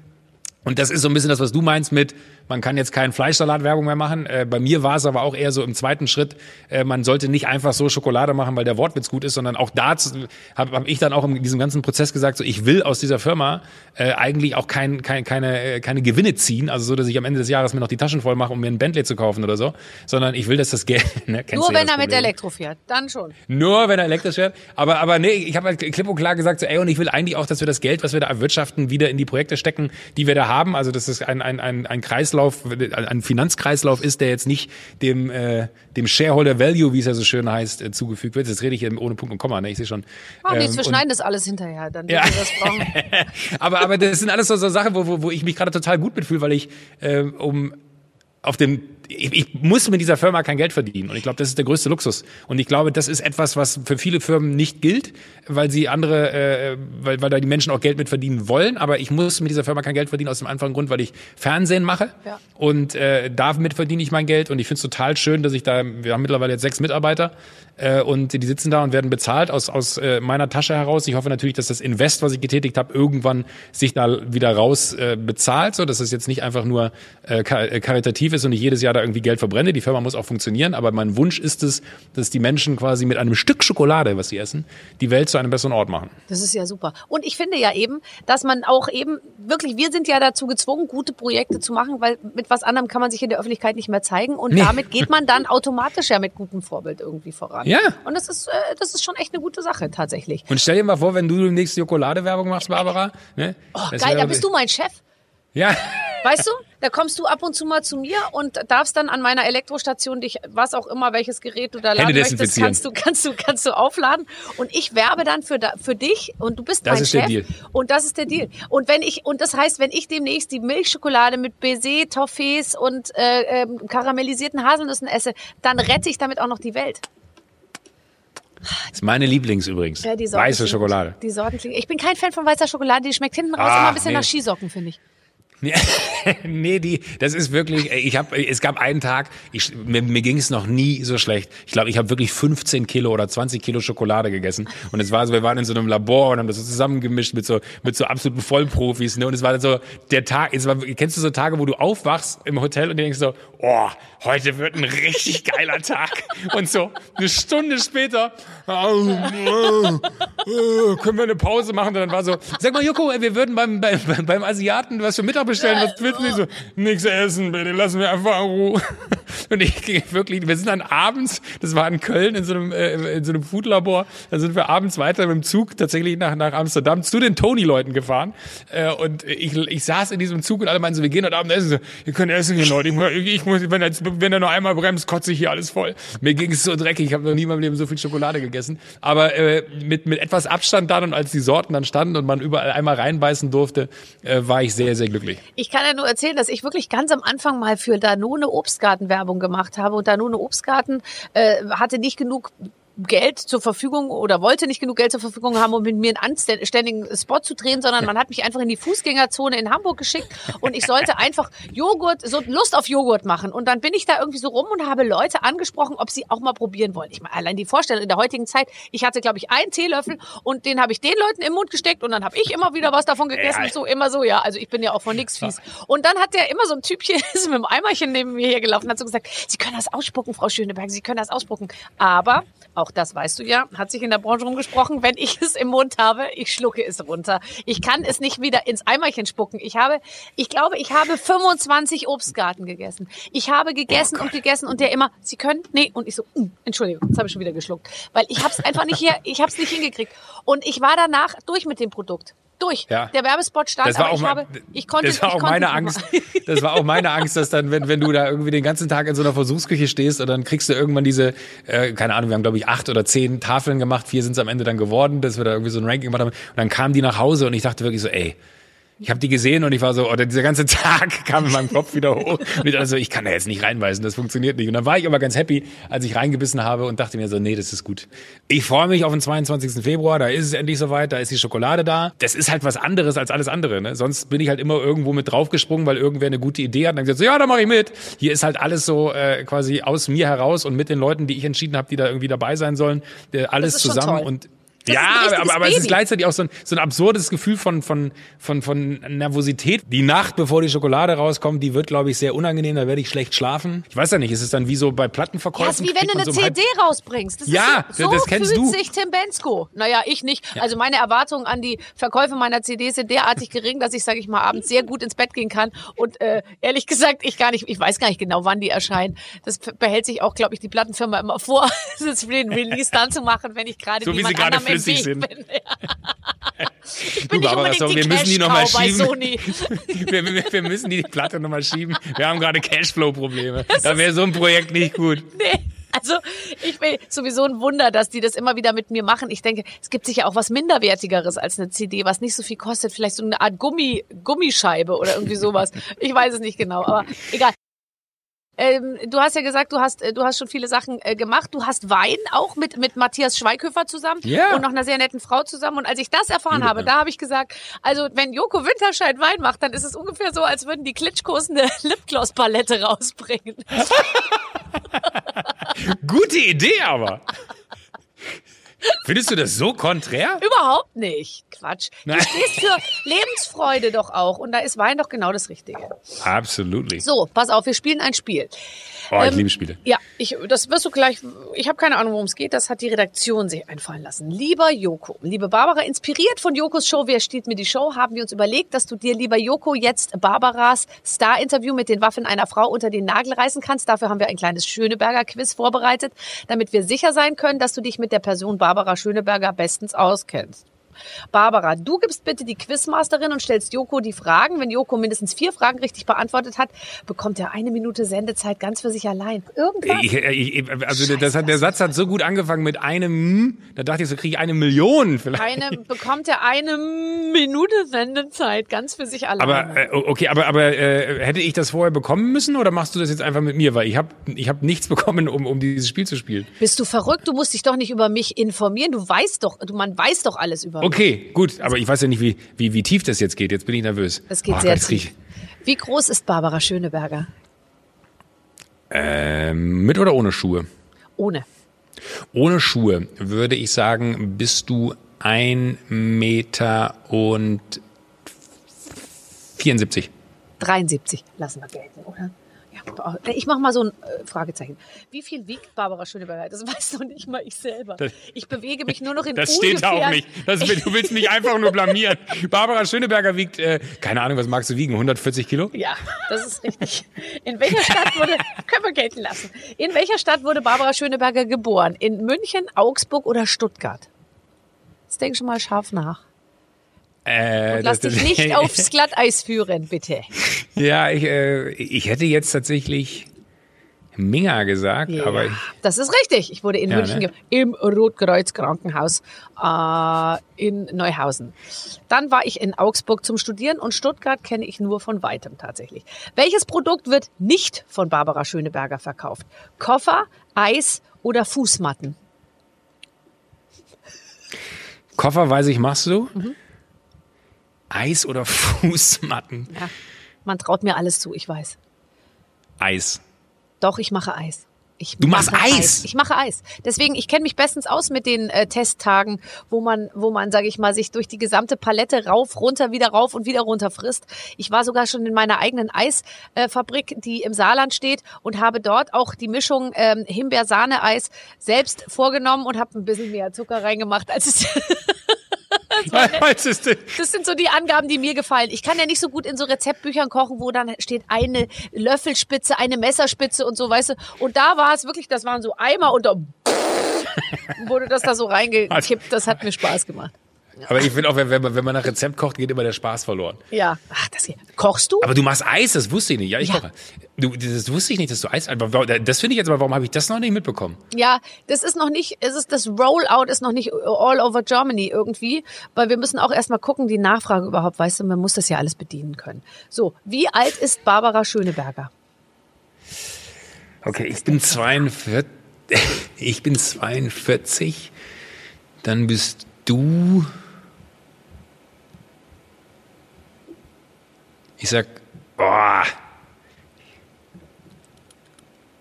Und das ist so ein bisschen das, was du meinst mit, man kann jetzt keinen Fleischsalat-Werbung mehr machen. Äh, bei mir war es aber auch eher so im zweiten Schritt, äh, man sollte nicht einfach so Schokolade machen, weil der Wortwitz gut ist, sondern auch da habe hab ich dann auch in diesem ganzen Prozess gesagt, so ich will aus dieser Firma äh, eigentlich auch kein, kein, keine, äh, keine Gewinne ziehen, also so, dass ich am Ende des Jahres mir noch die Taschen voll mache, um mir ein Bentley zu kaufen oder so, sondern ich will, dass das Geld... Ne, Nur wenn er mit Elektro fährt, dann schon. Nur wenn er elektrisch fährt. Aber, aber nee, ich habe halt klipp und klar gesagt, so, ey, und ich will eigentlich auch, dass wir das Geld, was wir da erwirtschaften, wieder in die Projekte stecken, die wir da haben. Also das ist ein, ein, ein, ein Kreislauf, ein Finanzkreislauf ist, der jetzt nicht dem, äh, dem Shareholder Value, wie es ja so schön heißt, äh, zugefügt wird. Jetzt rede ich ohne Punkt und Komma, ne? ich sehe schon. Ähm, nichts, wir schneiden das alles hinterher, dann ja. wir das brauchen. aber, aber das sind alles so, so Sachen, wo, wo, wo ich mich gerade total gut mitfühle, weil ich äh, um auf dem ich, ich muss mit dieser Firma kein Geld verdienen. Und ich glaube, das ist der größte Luxus. Und ich glaube, das ist etwas, was für viele Firmen nicht gilt, weil sie andere, äh, weil, weil da die Menschen auch Geld mit verdienen wollen. Aber ich muss mit dieser Firma kein Geld verdienen aus dem einfachen Grund, weil ich Fernsehen mache. Ja. Und äh, damit verdiene ich mein Geld. Und ich finde es total schön, dass ich da, wir haben mittlerweile jetzt sechs Mitarbeiter äh, und die sitzen da und werden bezahlt aus, aus äh, meiner Tasche heraus. Ich hoffe natürlich, dass das Invest, was ich getätigt habe, irgendwann sich da wieder raus äh, bezahlt, so dass es jetzt nicht einfach nur äh, äh karitativ ist und ich jedes Jahr da irgendwie Geld verbrenne. Die Firma muss auch funktionieren, aber mein Wunsch ist es, dass die Menschen quasi mit einem Stück Schokolade, was sie essen, die Welt zu einem besseren Ort machen. Das ist ja super. Und ich finde ja eben, dass man auch eben wirklich, wir sind ja dazu gezwungen, gute Projekte zu machen, weil mit was anderem kann man sich in der Öffentlichkeit nicht mehr zeigen und nee. damit geht man dann automatisch ja mit gutem Vorbild irgendwie voran. Ja. Und das ist, äh, das ist schon echt eine gute Sache tatsächlich. Und stell dir mal vor, wenn du demnächst Schokoladewerbung machst, Barbara. Ne? Oh, geil, da bist du mein Chef. Ja. Weißt du, da kommst du ab und zu mal zu mir und darfst dann an meiner Elektrostation dich, was auch immer, welches Gerät du da laden möchtest, kannst du, kannst du, kannst du aufladen. Und ich werbe dann für, für dich und du bist das mein ist Chef. Der Deal. Und das ist der Deal. Und wenn ich, und das heißt, wenn ich demnächst die Milchschokolade mit Baiser, Toffees und äh, äh, karamellisierten Haselnüssen esse, dann rette ich damit auch noch die Welt. Das ist meine Lieblings übrigens. Ja, Weiße Schokolade. Die Sorten Ich bin kein Fan von weißer Schokolade, die schmeckt hinten raus ah, immer ein bisschen nee. nach Skisocken, finde ich. Nee, die, das ist wirklich, ich habe, es gab einen Tag, ich, mir, mir ging es noch nie so schlecht. Ich glaube, ich habe wirklich 15 Kilo oder 20 Kilo Schokolade gegessen. Und es war so, wir waren in so einem Labor und haben das so zusammengemischt mit so, mit so absoluten Vollprofis, ne? Und es war so der Tag, es war, kennst du so Tage, wo du aufwachst im Hotel und denkst so, oh, heute wird ein richtig geiler Tag. Und so eine Stunde später, oh, oh, oh, können wir eine Pause machen? Und dann war so, sag mal, Joko, wir würden beim, beim, beim Asiaten was für Mittag bestellen. Was willst du? So, nix essen, bitte, lass mir einfach in Ruhe. Und ich ging wirklich, wir sind dann abends, das war in Köln in so einem, äh, in so einem Foodlabor, da sind wir abends weiter mit dem Zug tatsächlich nach, nach Amsterdam zu den Tony-Leuten gefahren. Äh, und ich, ich saß in diesem Zug und alle meinten so, wir gehen heute Abend essen. So, ihr könnt essen gehen, Leute. Ich, ich muss, wenn, jetzt, wenn er noch einmal bremst, kotze ich hier alles voll. Mir ging es so dreckig, ich habe noch nie in meinem Leben so viel Schokolade gegessen. Aber äh, mit, mit etwas Abstand dann und als die Sorten dann standen und man überall einmal reinbeißen durfte, äh, war ich sehr, sehr glücklich. Ich kann ja nur erzählen, dass ich wirklich ganz am Anfang mal für Danone Obstgarten Werbung gemacht habe. Und Danone Obstgarten äh, hatte nicht genug Geld zur Verfügung oder wollte nicht genug Geld zur Verfügung haben, um mit mir einen anständigen Spot zu drehen, sondern man hat mich einfach in die Fußgängerzone in Hamburg geschickt und ich sollte einfach Joghurt, so Lust auf Joghurt machen. Und dann bin ich da irgendwie so rum und habe Leute angesprochen, ob sie auch mal probieren wollen. Ich meine, allein die Vorstellung in der heutigen Zeit, ich hatte, glaube ich, einen Teelöffel und den habe ich den Leuten im Mund gesteckt und dann habe ich immer wieder was davon gegessen. So, immer so, ja. Also ich bin ja auch von nix fies. Und dann hat der immer so ein Typchen ist mit einem Eimerchen neben mir hergelaufen und hat so gesagt, Sie können das ausspucken, Frau Schöneberg, Sie können das ausspucken. Aber auch das weißt du ja, hat sich in der Branche rumgesprochen, wenn ich es im Mund habe, ich schlucke es runter. Ich kann es nicht wieder ins Eimerchen spucken. Ich habe, ich glaube, ich habe 25 Obstgarten gegessen. Ich habe gegessen oh und gegessen und der immer, Sie können, nee, und ich so, mm, Entschuldigung, jetzt habe ich schon wieder geschluckt, weil ich habe es einfach nicht hier, ich habe es nicht hingekriegt. Und ich war danach durch mit dem Produkt. Durch. Ja. Der Werbespot stand, Das war aber auch, ich, mein- habe, ich konnte das war auch meine nicht Angst. Das war auch meine Angst, dass dann, wenn, wenn du da irgendwie den ganzen Tag in so einer Versuchsküche stehst und dann kriegst du irgendwann diese, äh, keine Ahnung, wir haben glaube ich acht oder zehn Tafeln gemacht, vier sind es am Ende dann geworden, dass wir da irgendwie so ein Ranking gemacht haben. Und dann kamen die nach Hause und ich dachte wirklich so, ey, ich habe die gesehen und ich war so, oder dieser ganze Tag kam in meinem Kopf wieder hoch. Und ich dachte so, ich kann da jetzt nicht reinbeißen, das funktioniert nicht. Und dann war ich aber ganz happy, als ich reingebissen habe und dachte mir so, nee, das ist gut. Ich freue mich auf den 22. Februar, da ist es endlich soweit, da ist die Schokolade da. Das ist halt was anderes als alles andere. Ne? Sonst bin ich halt immer irgendwo mit draufgesprungen, weil irgendwer eine gute Idee hat und dann gesagt, so, ja, da mache ich mit. Hier ist halt alles so äh, quasi aus mir heraus und mit den Leuten, die ich entschieden habe, die da irgendwie dabei sein sollen, äh, alles zusammen und Das ja, aber, aber es ist Baby. gleichzeitig auch so ein, so ein absurdes Gefühl von, von, von, von Nervosität. Die Nacht, bevor die Schokolade rauskommt, die wird, glaube ich, sehr unangenehm. Da werde ich schlecht schlafen. Ich weiß ja nicht, ist es dann wie so bei Ja, Plattenverkäufen? ist wie wenn du eine so im Halb- CD rausbringst. Das Ja, so, so das kennst fühlt du. sich Tim Bensko. Naja, ich nicht. Also meine Erwartungen an die Verkäufe meiner CDs sind derartig gering, dass ich, sage ich mal, abends sehr gut ins Bett gehen kann. Und äh, ehrlich gesagt, ich gar nicht, ich weiß gar nicht genau, wann die erscheinen. Das behält sich auch, glaube ich, die Plattenfirma immer vor, das für den Release dann zu machen, wenn ich gerade So niemand anderem im flüssig Weg sind. bin. Ich bin Du, Barbara, so, wir müssen die noch mal Cash-Cow bei schieben. Wir, wir, wir müssen die Platte nochmal schieben. Wir haben gerade Cashflow-Probleme. Da wäre so ein Projekt nicht gut. Nee. Also ich bin sowieso ein Wunder, dass die das immer wieder mit mir machen. Ich denke, es gibt sicher auch was minderwertigeres als eine CD, was nicht so viel kostet. Vielleicht so eine Art Gummi, Gummischeibe oder irgendwie sowas. Ich weiß es nicht genau, aber egal. Ähm, du hast ja gesagt, du hast, äh, du hast schon viele Sachen äh, gemacht. Du hast Wein auch mit, mit Matthias Schweighöfer zusammen Ja. und noch einer sehr netten Frau zusammen. Und als ich das erfahren Liebe, habe, ja. da habe ich gesagt, also wenn Joko Winterscheid Wein macht, dann ist es ungefähr so, als würden die Klitschkos eine Lipgloss-Palette rausbringen. Gute Idee aber. Findest du das so konträr? Überhaupt nicht. Quatsch. Du Nein. stehst für Lebensfreude doch auch. Und da ist Wein doch genau das Richtige. Absolutely. So, pass auf, wir spielen ein Spiel. Oh, ich Ähm, liebe Spiele. Ja, ich, das wirst du gleich. Ich habe keine Ahnung, worum es geht. Das hat die Redaktion sich einfallen lassen. Lieber Joko, liebe Barbara, inspiriert von Jokos Show Wer steht mir die Show, haben wir uns überlegt, dass du dir, lieber Joko, jetzt Barbaras Star-Interview mit den Waffen einer Frau unter den Nagel reißen kannst. Dafür haben wir ein kleines Schöneberger-Quiz vorbereitet, damit wir sicher sein können, dass du dich mit der Person Barbara Schöneberger bestens auskennst. Barbara, du gibst bitte die Quizmasterin und stellst Joko die Fragen. Wenn Joko mindestens vier Fragen richtig beantwortet hat, bekommt er eine Minute Sendezeit ganz für sich allein. Irgendwas? Ich, ich, also das hat, der Satz hat so gut angefangen mit einem, da dachte ich so, kriege ich eine Million vielleicht. Eine, bekommt er eine Minute Sendezeit ganz für sich allein. Aber äh, okay, aber aber äh, hätte ich das vorher bekommen müssen oder machst du das jetzt einfach mit mir, weil ich habe ich hab nichts bekommen, um um dieses Spiel zu spielen. Bist du verrückt? Du musst dich doch nicht über mich informieren. Du weißt doch, du, man weiß doch alles über mich. Okay, gut, aber ich weiß ja nicht, wie wie, wie tief das jetzt geht. Jetzt bin ich nervös. Es geht Oh sehr Gott, tief. Wie groß ist Barbara Schöneberger? Ähm, mit oder ohne Schuhe? Ohne. Ohne Schuhe würde ich sagen, bist du ein Meter und 74. 73 lassen wir gelten, oder? Ja, ich mache mal so ein äh, Fragezeichen. Wie viel wiegt Barbara Schöneberger? Das weiß doch nicht mal ich selber. Ich bewege mich nur noch in Das steht da auch nicht. Das, du willst mich einfach nur blamieren. Barbara Schöneberger wiegt, äh, keine Ahnung, was magst du wiegen? 140 Kilo? Ja, das ist richtig. In welcher Stadt wurde, können wir gelten lassen. In welcher Stadt wurde Barbara Schöneberger geboren? In München, Augsburg oder Stuttgart? Jetzt denk schon mal scharf nach. Äh, Und lass das- dich nicht aufs Glatteis führen, bitte. Ja, ich, äh, ich hätte jetzt tatsächlich Minga gesagt, aber ich, das ist richtig. Ich wurde in Ja, München ne? im Rotkreuz Krankenhaus äh, in Neuhausen. Dann war ich in Augsburg zum Studieren und Stuttgart kenne ich nur von weitem tatsächlich. Welches Produkt wird nicht von Barbara Schöneberger verkauft? Koffer, Eis oder Fußmatten? Koffer weiß ich, machst du? Mhm. Eis oder Fußmatten? Ja, man traut mir alles zu, ich weiß. Eis. Doch, ich mache Eis. Ich Du machst mache Eis? Ich mache Eis. Deswegen, ich kenne mich bestens aus mit den äh, Testtagen, wo man, wo man, sage ich mal, sich durch die gesamte Palette rauf, runter, wieder rauf und wieder runter frisst. Ich war sogar schon in meiner eigenen Eisfabrik, die im Saarland steht, und habe dort auch die Mischung ähm, Himbeer-Sahne-Eis selbst vorgenommen und habe ein bisschen mehr Zucker reingemacht, als es Denn? Das sind so die Angaben, die mir gefallen. Ich kann ja nicht so gut in so Rezeptbüchern kochen, wo dann steht eine Löffelspitze, eine Messerspitze und so, weißt du. Und da war es wirklich, das waren so Eimer und da wurde das da so reingekippt. Das hat mir Spaß gemacht. Aber ich finde auch, wenn, wenn man, wenn man nach Rezept kocht, geht immer der Spaß verloren. Ja. Ach, das hier. Kochst du? Aber du machst Eis, das wusste ich nicht. Ja, ich Ja. koche. Du, das wusste ich nicht, dass du Eis. Aber das finde ich jetzt aber, warum habe ich das noch nicht mitbekommen? Ja, das ist noch nicht, es ist das Rollout ist noch nicht all over Germany irgendwie, weil wir müssen auch erstmal gucken, die Nachfrage überhaupt, weißt du, man muss das ja alles bedienen können. So, wie alt ist Barbara Schöneberger? Okay, ich bin 42. Ich bin 42. Dann bist du. Ich sag, boah.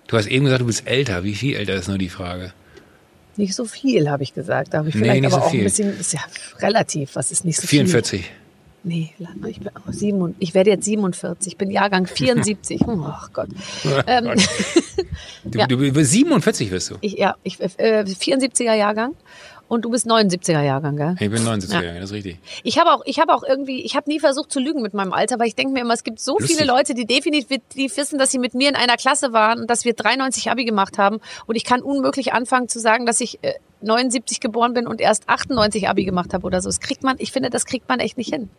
Du hast eben gesagt, du bist älter. Wie viel älter ist nur die Frage? Nicht so viel, habe ich gesagt. Da habe ich Nee, vielleicht nicht aber so auch viel. ein bisschen, ist ja relativ, was ist nicht so 44. viel. Nee, ich, bin auch sieben, ich werde jetzt 47, ich bin Jahrgang 74. Hm, Ach Gott. Ähm, Du, Ja. du, 47 wirst du. ich, ja, ich, äh, 74er Jahrgang und du bist 79er Jahrgang, gell? Ich bin 79, Ja. ja. das ist richtig. Ich habe auch, ich habe auch irgendwie, ich habe nie versucht zu lügen mit meinem Alter, weil ich denke mir immer, es gibt so Lustig. viele Leute, die definitiv wissen, dass sie mit mir in einer Klasse waren und dass wir 93 Abi gemacht haben und ich kann unmöglich anfangen zu sagen, dass ich äh, 79 geboren bin und erst 98 Abi gemacht habe oder so. Das kriegt man, ich finde, das kriegt man echt nicht hin.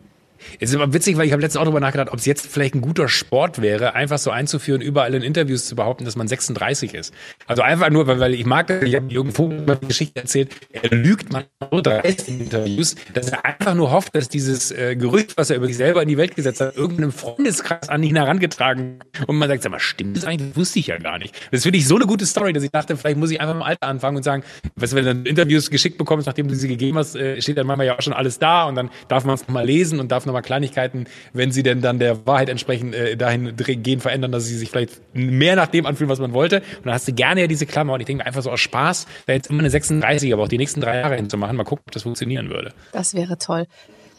Es ist aber witzig, weil ich habe letztens auch darüber nachgedacht, ob es jetzt vielleicht ein guter Sport wäre, einfach so einzuführen, überall in Interviews zu behaupten, dass man 36 ist. Also einfach nur, weil, weil ich mag, ich habe irgendwo mal die Geschichte erzählt, er lügt man dreist in Interviews, dass er einfach nur hofft, dass dieses äh, Gerücht, was er über sich selber in die Welt gesetzt hat, irgendeinem Freundeskreis an ihn herangetragen und man sagt, sag mal, stimmt das eigentlich? Das wusste ich ja gar nicht. Das finde ich so eine gute Story, dass ich dachte, vielleicht muss ich einfach im Alter anfangen und sagen, was wenn du dann Interviews geschickt bekommst, nachdem du sie gegeben hast, äh, steht dann manchmal ja auch schon alles da und dann darf man es nochmal lesen und darf nochmal Kleinigkeiten, wenn sie denn dann der Wahrheit entsprechend äh, dahin gehen, verändern, dass sie sich vielleicht mehr nach dem anfühlen, was man wollte. Und dann hast du gerne ja diese Klammer und ich denke mir einfach so aus Spaß, da jetzt immer eine 36, aber auch die nächsten drei Jahre hinzumachen, mal gucken, ob das funktionieren würde. Das wäre toll.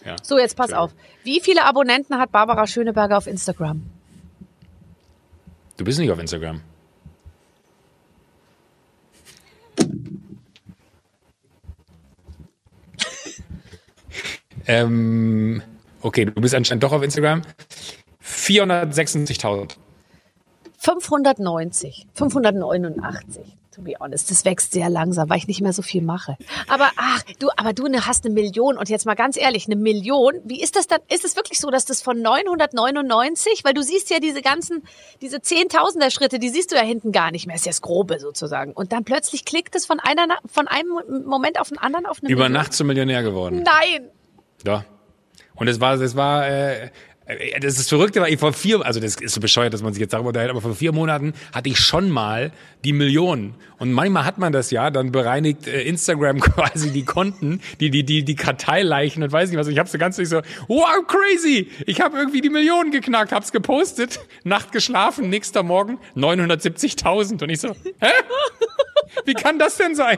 Ja. So, jetzt pass auf. Wie viele Abonnenten hat Barbara Schöneberger auf Instagram? Du bist nicht auf Instagram. ähm, okay, du bist anscheinend doch auf Instagram. 476.000. 590, 589. To be honest, das wächst sehr langsam, weil ich nicht mehr so viel mache. Aber ach, du, aber du ne, hast eine Million und jetzt mal ganz ehrlich, eine Million. Wie ist das dann? Ist es wirklich so, dass das von 999, weil du siehst ja diese ganzen, diese Zehntausender Schritte, die siehst du ja hinten gar nicht mehr. Ist ja das Grobe sozusagen. Und dann plötzlich klickt es von einer, von einem Moment auf den anderen auf eine Über Million. Nacht zum Millionär geworden. Nein. Ja. Und es war, es war, äh, das ist verrückt, weil ich vor vier, also das ist so bescheuert, dass man sich jetzt darüber unterhält, aber vor vier Monaten hatte ich schon mal die Millionen. Und manchmal hat man das ja, dann bereinigt äh, Instagram quasi die Konten, die, die, die, die Karteileichen und weiß nicht was. Ich hab's so ganz so, wow, crazy! Ich habe irgendwie die Millionen geknackt, hab's gepostet, Nacht geschlafen, nächster Morgen 970.000. Und ich so, hä? Wie kann das denn sein?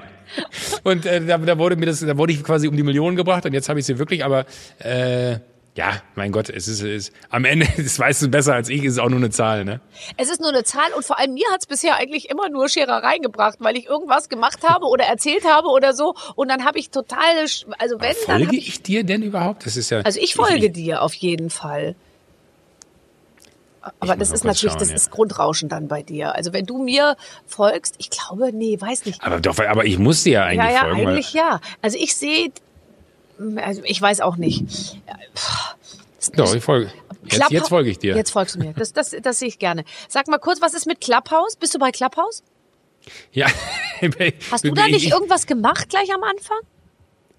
Und äh, da, da wurde mir das, da wurde ich quasi um die Millionen gebracht und jetzt habe ich sie wirklich, aber äh, ja, mein Gott, es ist, es ist am Ende, das weißt du besser als ich, ist es auch nur eine Zahl, ne? Es ist nur eine Zahl und vor allem mir hat's bisher eigentlich immer nur Scherereien gebracht, weil ich irgendwas gemacht habe oder erzählt habe oder so und dann habe ich total, also wenn, dann Folge ich, ich dir denn überhaupt? Das ist ja. also ich folge ich, dir auf jeden Fall. Aber das ist natürlich, schauen, das ja. ist Grundrauschen dann bei dir. Also wenn du mir folgst, ich glaube, nee, weiß nicht. Aber doch, aber ich muss dir ja eigentlich ja, ja, folgen. eigentlich ja. Also ich sehe, also ich weiß auch nicht. doch, ich folge. Jetzt, jetzt folge ich dir. Jetzt folgst du mir. Das, das, das sehe ich gerne. Sag mal kurz, was ist mit Clubhouse? Bist du bei Clubhouse? Ja. Hast du da nicht irgendwas gemacht gleich am Anfang?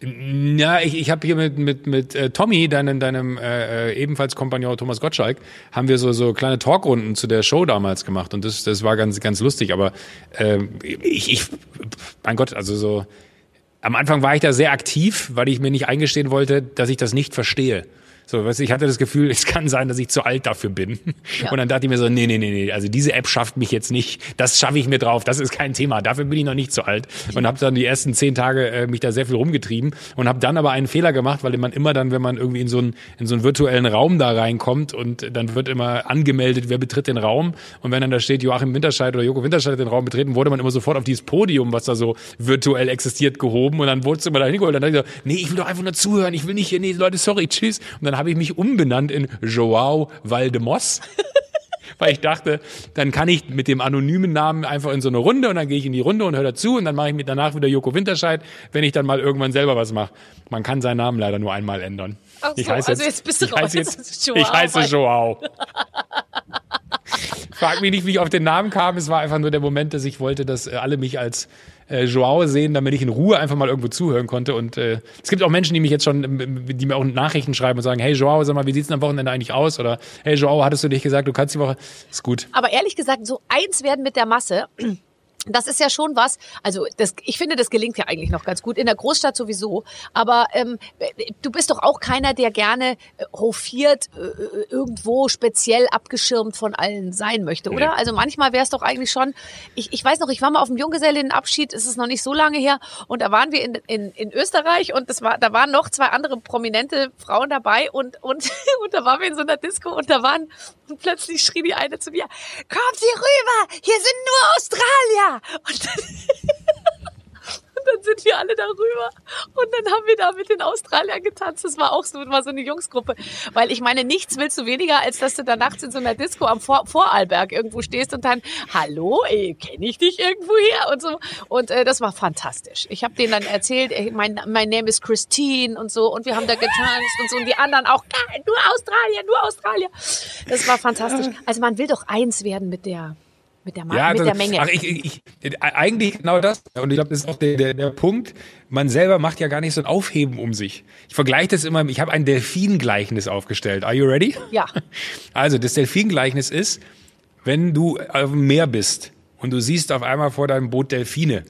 Ja, ich, ich habe hier mit mit mit äh, Tommy, deinem deinem äh, äh, ebenfalls Kompagnon Thomas Gottschalk, haben wir so so kleine Talkrunden zu der Show damals gemacht und das das war ganz ganz lustig. Aber ähm, ich, ich mein Gott, also so am Anfang war ich da sehr aktiv, weil ich mir nicht eingestehen wollte, dass ich das nicht verstehe. So, weißt du, ich hatte das Gefühl, es kann sein, dass ich zu alt dafür bin. Ja. Und dann dachte ich mir so, nee, nee, nee, nee, also diese App schafft mich jetzt nicht. Das schaffe ich mir drauf. Das ist kein Thema. Dafür bin ich noch nicht zu alt. Und habe dann die ersten zehn Tage äh, mich da sehr viel rumgetrieben und habe dann aber einen Fehler gemacht, weil man immer dann, wenn man irgendwie in so einen in so einen virtuellen Raum da reinkommt und dann wird immer angemeldet, wer betritt den Raum. Und wenn dann da steht Joachim Winterscheid oder Joko Winterscheid hat den Raum betreten, wurde man immer sofort auf dieses Podium, was da so virtuell existiert, gehoben. Und dann wurde es immer da hingeholt. Und dann dachte ich so, nee, ich will doch einfach nur zuhören. Ich will nicht hier, nee, Leute, sorry, tschüss. Und dann habe ich mich umbenannt in Joao Valdemos. weil ich dachte, dann kann ich mit dem anonymen Namen einfach in so eine Runde und dann gehe ich in die Runde und höre dazu und dann mache ich mir danach wieder Joko Winterscheid, wenn ich dann mal irgendwann selber was mache. Man kann seinen Namen leider nur einmal ändern. Ach so, ich heiße also jetzt bist du ich raus. heiße Jetzt Joao, ich heiße Joao. Frag mich nicht, wie ich auf den Namen kam. Es war einfach nur der Moment, dass ich wollte, dass äh, alle mich als äh, Joao sehen, damit ich in Ruhe einfach mal irgendwo zuhören konnte. Und äh, es gibt auch Menschen, die mich jetzt schon, die mir auch Nachrichten schreiben und sagen, hey Joao, sag mal, wie sieht's denn am Wochenende eigentlich aus? Oder hey Joao, hattest du nicht gesagt, du kannst die Woche? Ist gut. Aber ehrlich gesagt, so eins werden mit der Masse. Das ist ja schon was, also das, ich finde, das gelingt ja eigentlich noch ganz gut, in der Großstadt sowieso. Aber ähm, du bist doch auch keiner, der gerne äh, hofiert, äh, irgendwo speziell abgeschirmt von allen sein möchte, oder? Nee. Also manchmal wäre es doch eigentlich schon, ich, ich weiß noch, ich war mal auf dem Junggesellinnenabschied, es ist noch nicht so lange her, und da waren wir in, in, in Österreich und das war, da waren noch zwei andere prominente Frauen dabei und, und, und da waren wir in so einer Disco und da waren, und plötzlich schrie die eine zu mir, kommt Sie rüber, hier sind nur Australier. Und dann, und dann sind wir alle darüber und dann haben wir da mit den Australiern getanzt. Das war auch so, war so eine Jungsgruppe. Weil ich meine, nichts willst du weniger, als dass du da nachts in so einer Disco am Vor Vorarlberg irgendwo stehst und dann, hallo, kenne ich dich irgendwo her und so. Und äh, das war fantastisch. Ich habe denen dann erzählt, ey, mein, mein Name ist Christine und so und wir haben da getanzt und so und die anderen auch, "Ah, nur Australier, nur Australier. Das war fantastisch. Also man will doch eins werden mit der, mit der, Ma mit das- der Menge. Ach, ich, ich, ich, eigentlich genau das. Und ich glaube, das ist auch der, der, der Punkt. Man selber macht ja gar nicht so ein Aufheben um sich. Ich vergleiche das immer. Ich habe ein Delfingleichnis aufgestellt. Are you ready? Ja. Also das Delfingleichnis ist, wenn du auf dem Meer bist und du siehst auf einmal vor deinem Boot Delfine,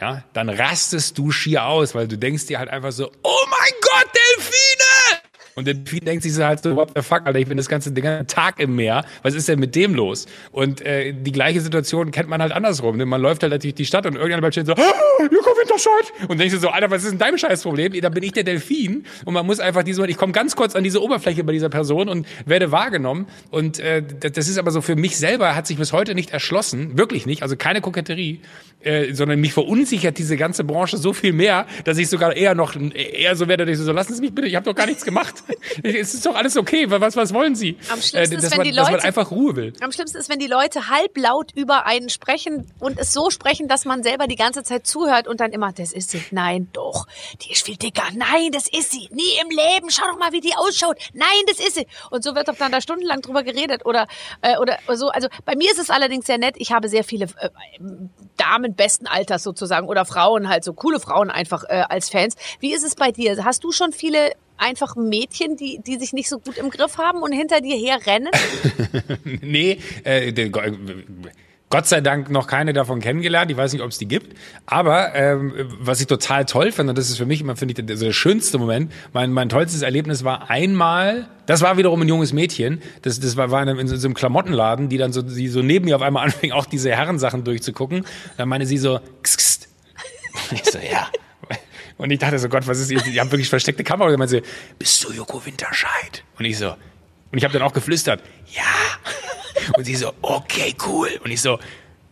ja, dann rastest du schier aus, weil du denkst dir halt einfach so, oh mein Gott, Delfine! Und der Delfin denkt sich so halt so, what the fuck, Alter, ich bin das ganze, den ganzen Tag im Meer. Was ist denn mit dem los? Und äh, die gleiche Situation kennt man halt andersrum. Ne? Man läuft halt natürlich die Stadt und irgendjemand stehen so, ah, Joko Winterscheid! Und denkst du so, Alter, was ist denn dein Scheißproblem? Da bin ich der Delfin. Und man muss einfach diese, ich komme ganz kurz an diese Oberfläche bei dieser Person und werde wahrgenommen. Und äh, das ist aber so für mich selber, hat sich bis heute nicht erschlossen. Wirklich nicht. Also keine Koketterie. Äh, sondern mich verunsichert diese ganze Branche so viel mehr, dass ich sogar eher noch eher so werde, dass ich so, lassen Sie mich bitte, ich habe doch gar nichts gemacht. es ist doch alles okay. Was, was wollen Sie? Am schlimmsten ist, dass, wenn man, die dass man Leute- einfach Ruhe will. Am schlimmsten ist, wenn die Leute halblaut über einen sprechen und es so sprechen, dass man selber die ganze Zeit zuhört und dann immer, das ist sie. Nein, doch. Die ist viel dicker. Nein, das ist sie. Nie im Leben. Schau doch mal, wie die ausschaut. Nein, das ist sie. Und so wird doch dann da stundenlang drüber geredet oder, äh, oder so. Also bei mir ist es allerdings sehr nett. Ich habe sehr viele äh, Damen besten Alters sozusagen oder Frauen halt so coole Frauen einfach äh, als Fans. Wie ist es bei dir? Hast du schon viele einfach Mädchen, die, die sich nicht so gut im Griff haben und hinter dir herrennen? Nee, äh, Gott sei Dank noch keine davon kennengelernt. Ich weiß nicht, ob es die gibt. Aber ähm, was ich total toll finde, und das ist für mich immer, finde ich, der, der schönste Moment, mein, mein tollstes Erlebnis war einmal, das war wiederum ein junges Mädchen, das, das war, war in, in so einem Klamottenladen, die dann so, die so neben mir auf einmal anfing, auch diese Herrensachen durchzugucken. Dann meine sie so, kss. Und ich so, ja. Und ich dachte so, Gott, was ist jetzt? Die haben wirklich versteckte Kamera. Und dann meinte sie, bist du Joko Winterscheid? Und ich so, und ich habe dann auch geflüstert, ja. Und sie so, okay, cool. Und ich so,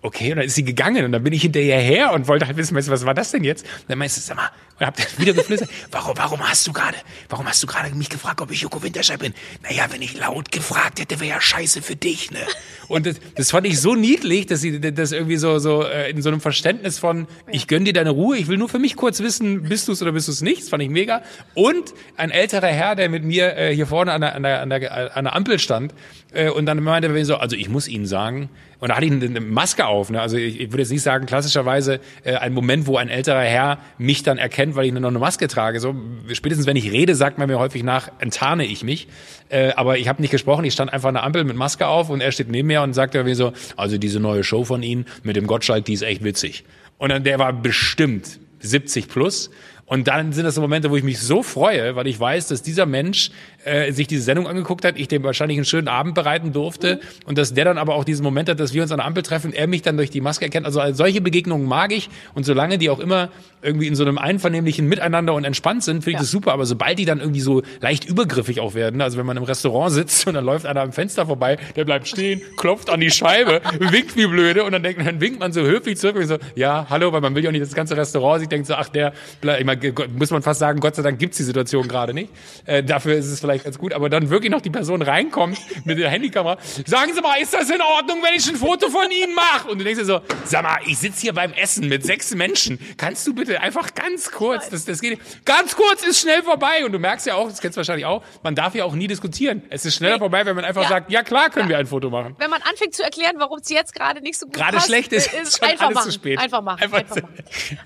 okay. Und dann ist sie gegangen und dann bin ich hinterher her und wollte halt wissen, weißt du, was war das denn jetzt? Und dann meinst du, sag mal, und hab dann wieder geflüstert, warum, warum hast du gerade, warum hast du gerade mich gefragt, ob ich Joko Winterscheid bin? Naja, wenn ich laut gefragt hätte, wäre ja scheiße für dich, ne? Und das, das fand ich so niedlich, dass sie das irgendwie so, so äh, in so einem Verständnis von, ich gönn dir deine Ruhe, ich will nur für mich kurz wissen, bist du es oder bist du es nicht? Das fand ich mega. Und ein älterer Herr, der mit mir äh, hier vorne an der, an der, an der, an der Ampel stand äh, und dann meinte er so, also ich muss Ihnen sagen, und da hatte ich eine Maske auf. Ne? Also ich, ich würde jetzt nicht sagen, klassischerweise äh, ein Moment, wo ein älterer Herr mich dann erkennt, weil ich noch eine Maske trage. So spätestens wenn ich rede, sagt man mir häufig nach, enttarne ich mich. Äh, aber ich habe nicht gesprochen, ich stand einfach an der Ampel mit Maske auf und er steht neben mir und sagt irgendwie so, also diese neue Show von Ihnen mit dem Gottschalk, die ist echt witzig. Und dann der war bestimmt 70 plus. Und dann sind das so Momente, wo ich mich so freue, weil ich weiß, dass dieser Mensch äh, sich diese Sendung angeguckt hat, ich dem wahrscheinlich einen schönen Abend bereiten durfte und dass der dann aber auch diesen Moment hat, dass wir uns an der Ampel treffen, er mich dann durch die Maske erkennt. Also solche Begegnungen mag ich und solange die auch immer irgendwie in so einem einvernehmlichen Miteinander und entspannt sind, finde ich Ja. das super. Aber sobald die dann irgendwie so leicht übergriffig auch werden, also wenn man im Restaurant sitzt und dann läuft einer am Fenster vorbei, der bleibt stehen, klopft an die Scheibe, winkt wie blöde und dann, denkt, dann winkt man so höflich zurück und so, ja, hallo, weil man will ja auch nicht das ganze Restaurant, sich denkt so, ach, der, ich meine, muss man fast sagen, Gott sei Dank gibt's die Situation gerade nicht. Äh, dafür ist es vielleicht ganz gut. Aber dann wirklich noch die Person reinkommt mit der Handykamera. Sagen Sie mal, ist das in Ordnung, wenn ich ein Foto von Ihnen mache? Und du denkst dir so, sag mal, ich sitze hier beim Essen mit sechs Menschen. Kannst du bitte einfach ganz kurz, das, das geht. Ganz kurz ist schnell vorbei. Und du merkst ja auch, das kennst du wahrscheinlich auch, man darf ja auch nie diskutieren. Es ist schneller Nee. vorbei, wenn man einfach Ja. sagt, ja klar können wir ein Foto machen. Wenn man anfängt zu erklären, warum es jetzt gerade nicht so gut Gerade passt, schlecht ist, äh, ist schon einfach alles machen. zu spät. Einfach machen. Einfach Einfach, machen.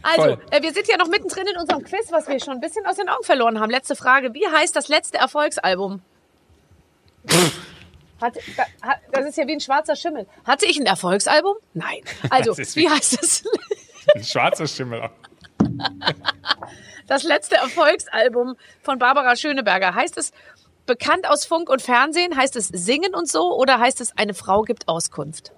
Also, äh, wir sind ja noch mittendrin in unserem Quiz, was wir schon ein bisschen aus den Augen verloren haben. Letzte Frage. Wie heißt das letzte Erfolgsalbum? Hat, da, hat, das ist ja wie ein schwarzer Schimmel. Hatte ich ein Erfolgsalbum? Nein. Also, Das wie wie- heißt es? Ein schwarzer Schimmel. auch. Das letzte Erfolgsalbum von Barbara Schöneberger. Heißt es bekannt aus Funk und Fernsehen? Heißt es Singen und so? Oder heißt es Eine Frau gibt Auskunft?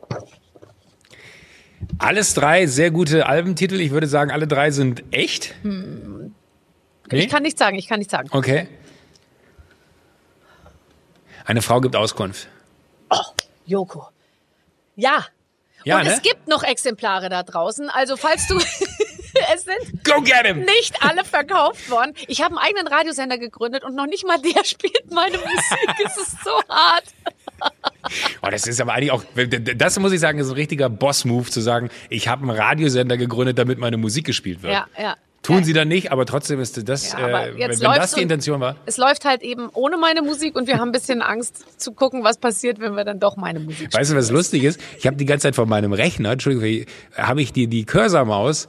Alles drei sehr gute Albentitel. Ich würde sagen, alle drei sind echt. Nee? Ich kann nicht sagen, ich kann nicht sagen. Okay. Eine Frau gibt Auskunft. Joko. Ja. Ja, und ne? es gibt noch Exemplare da draußen. Also falls du, es sind Go get him! nicht alle verkauft worden. Ich habe einen eigenen Radiosender gegründet und noch nicht mal der spielt meine Musik. es ist so hart. Oh, das ist aber eigentlich auch, das muss ich sagen, ist ein richtiger Boss-Move zu sagen, ich habe einen Radiosender gegründet, damit meine Musik gespielt wird. Ja, ja. Tun sie dann nicht, aber trotzdem ist das, Ja, äh, wenn das die Intention war. Es läuft halt eben ohne meine Musik und wir haben ein bisschen Angst zu gucken, was passiert, wenn wir dann doch meine Musik Weißt du, was lustig ist? Ich habe die ganze Zeit von meinem Rechner, Entschuldigung, habe ich die, die Cursor-Maus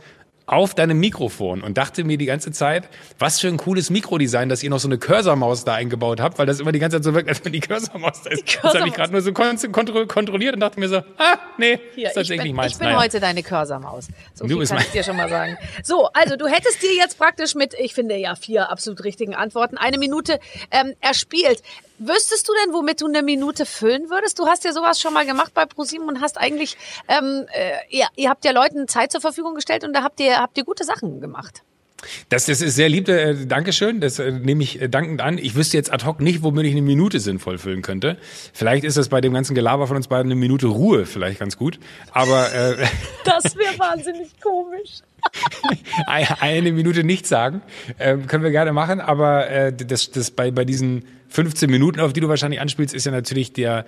auf deinem Mikrofon und dachte mir die ganze Zeit, was für ein cooles Mikrodesign, dass ihr noch so eine Cursor-Maus da eingebaut habt, weil das immer die ganze Zeit so wirkt, als wenn die Cursor-Maus da ist. Das habe ich gerade nur so kon kontro kontrolliert und dachte mir so, ah, nee, Hier, ist ich tatsächlich bin, meins. ich bin Naja. heute deine Cursor-Maus. So Du bist kann ich dir schon mal sagen. So, also du hättest dir jetzt praktisch mit, ich finde ja vier absolut richtigen Antworten, eine Minute ähm, erspielt. Wüsstest du denn, womit du eine Minute füllen würdest? Du hast ja sowas schon mal gemacht bei ProSieben und hast eigentlich, ähm, äh, ihr, ihr habt ja Leuten Zeit zur Verfügung gestellt und da habt ihr, habt ihr gute Sachen gemacht. Das, das ist sehr lieb, äh, Dankeschön. Das äh, nehme ich äh, dankend an. Ich wüsste jetzt ad hoc nicht, womit ich eine Minute sinnvoll füllen könnte. Vielleicht ist das bei dem ganzen Gelaber von uns beiden eine Minute Ruhe vielleicht ganz gut. Aber äh, Das wäre wahnsinnig komisch. eine Minute nichts sagen, äh, können wir gerne machen. Aber äh, das, das bei, bei diesen 15 Minuten, auf die du wahrscheinlich anspielst, ist ja natürlich der